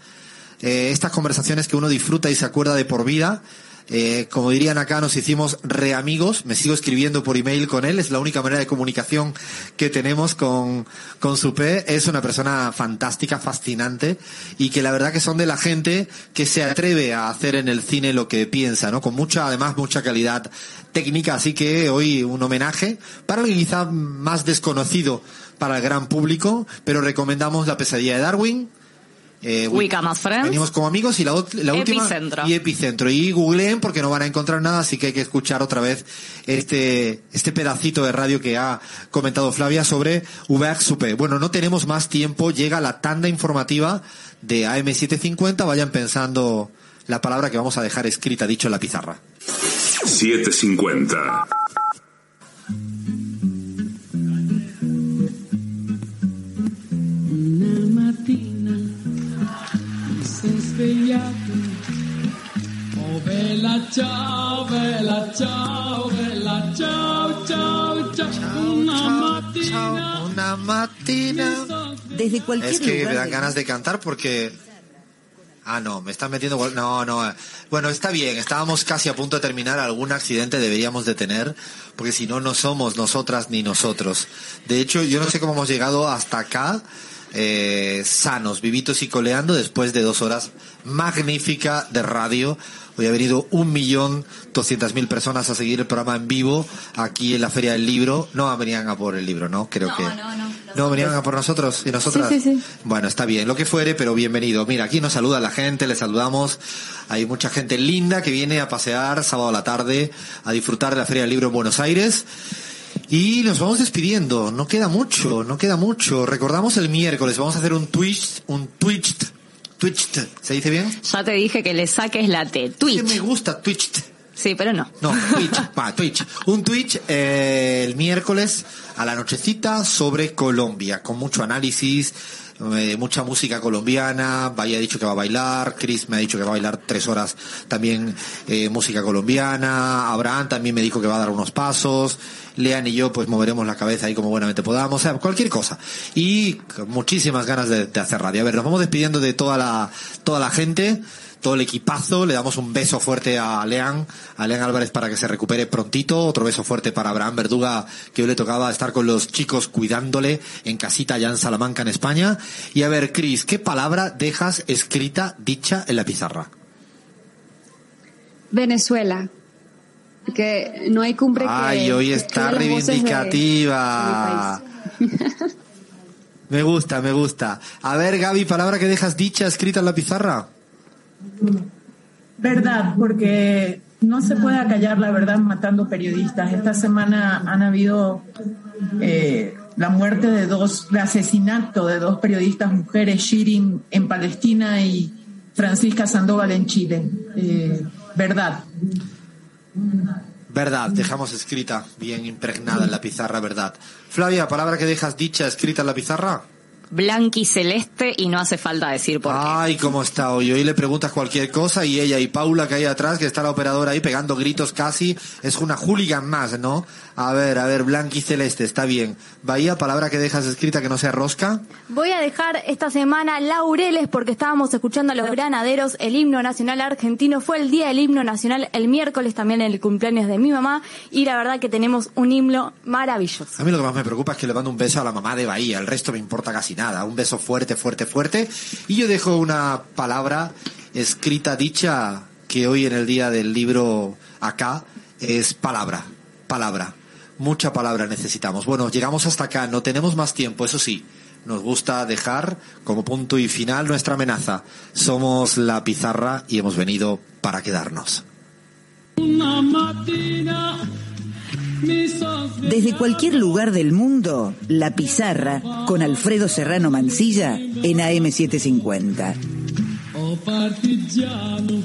eh, estas conversaciones que uno disfruta y se acuerda de por vida. Eh, como dirían acá, nos hicimos reamigos. Me sigo escribiendo por email con él. Es la única manera de comunicación que tenemos con, con Supé. Es una persona fantástica, fascinante y que la verdad que son de la gente que se atreve a hacer en el cine lo que piensa, ¿no? Con mucha, además, mucha calidad técnica. Así que hoy un homenaje para alguien quizá más desconocido para el gran público, pero recomendamos La pesadilla de Darwin. Eh, We Come As Friends. Venimos como amigos y la, la última Epicentro. y epicentro y googleen porque no van a encontrar nada así que hay que escuchar otra vez este este pedacito de radio que ha comentado Flavia sobre Hubert Suppé. Bueno, no tenemos más tiempo, llega la tanda informativa de AM750, vayan pensando la palabra que vamos a dejar escrita dicho en la pizarra. 750. Svegliato. Oh bella ciao, bella ciao, bella ciao, ciao, ciao. Una mattina. Una matina. Desde cualquier Es que lugar me dan del- ganas de cantar porque... Ah, no, me están metiendo... No, no. Bueno, está bien, estábamos casi a punto de terminar. Algún accidente deberíamos de tener, porque si no, no somos nosotras ni nosotros. De hecho, yo no sé cómo hemos llegado hasta acá, eh, sanos, vivitos y coleando, después de dos horas magnífica de radio, Hoy ha venido un millón doscientas mil personas a seguir el programa en vivo aquí en la Feria del Libro. No venían a por el libro, ¿no? Creo que. No, venían a por nosotros y nosotras. Sí, sí, sí. Bueno, está bien, lo que fuere, pero bienvenido. Mira, aquí nos saluda la gente, les saludamos. Hay mucha gente linda que viene a pasear sábado a la tarde, a disfrutar de la Feria del Libro en Buenos Aires. Y nos vamos despidiendo, no queda mucho, no queda mucho. Recordamos el miércoles, vamos a hacer un Twitch, un Twitch, Twitch, ¿se dice bien? Ya te dije que le saques la T. Twitch. me gusta Twitch. Sí, pero no. No, Twitch, va, Twitch. Un Twitch eh, el miércoles a la nochecita sobre Colombia, con mucho análisis, eh, mucha música colombiana. Vaya ha dicho que va a bailar, Chris me ha dicho que va a bailar tres horas también eh, música colombiana, Abraham también me dijo que va a dar unos pasos. Lean y yo pues moveremos la cabeza ahí como buenamente podamos, o sea, cualquier cosa. Y muchísimas ganas de, de hacer radio. A ver, nos vamos despidiendo de toda la, toda la gente todo el equipazo. Le damos un beso fuerte a Lean, a Lean Álvarez para que se recupere prontito. Otro beso fuerte para Abraham Verduga, que hoy le tocaba estar con los chicos cuidándole en casita allá en Salamanca, en España. Y a ver, Cris, ¿qué palabra dejas escrita, dicha en la pizarra? Venezuela. Porque no hay cumbre que. Ay, hoy que está de- reivindicativa. de. Me gusta, me gusta. A ver, Gaby, palabra que dejas dicha, escrita en la pizarra. Verdad, porque no se puede acallar la verdad matando periodistas. Esta semana han habido eh, la muerte de dos, el asesinato de dos periodistas mujeres, Shirin en Palestina y Francisca Sandoval en Chile. Eh, verdad. Verdad, dejamos escrita, bien impregnada en la pizarra, verdad. Flavia, palabra que dejas dicha, escrita en la pizarra. Blanqui celeste y no hace falta decir por qué. Ay, cómo está hoy. Hoy le preguntas cualquier cosa y ella y Paula que hay atrás, que está la operadora ahí pegando gritos casi, es una hooligan más, ¿no? A ver, a ver, Blanqui Celeste, está bien. Bahía, palabra que dejas escrita que no sea rosca. Voy a dejar esta semana laureles porque estábamos escuchando a los granaderos. El himno nacional argentino fue el día del himno nacional el miércoles también en el cumpleaños de mi mamá y la verdad que tenemos un himno maravilloso. A mí lo que más me preocupa es que le mando un beso a la mamá de Bahía, el resto me importa casi nada. Un beso fuerte, fuerte, fuerte. Y yo dejo una palabra escrita, dicha, que hoy en el día del libro acá es palabra, palabra. Mucha palabra necesitamos. Bueno, llegamos hasta acá, no tenemos más tiempo, eso sí. Nos gusta dejar como punto y final nuestra amenaza. Somos la pizarra y hemos venido para quedarnos. Desde cualquier lugar del mundo, La Pizarra con Alfredo Serrano Mancilla en AM750. Oh partigiano,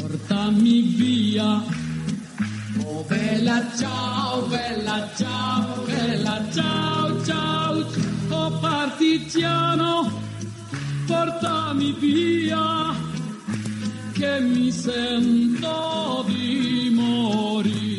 portami via. Bella ciao, bella ciao, bella ciao, ciao. Oh partigiano, portami via. Che mi sento di morire.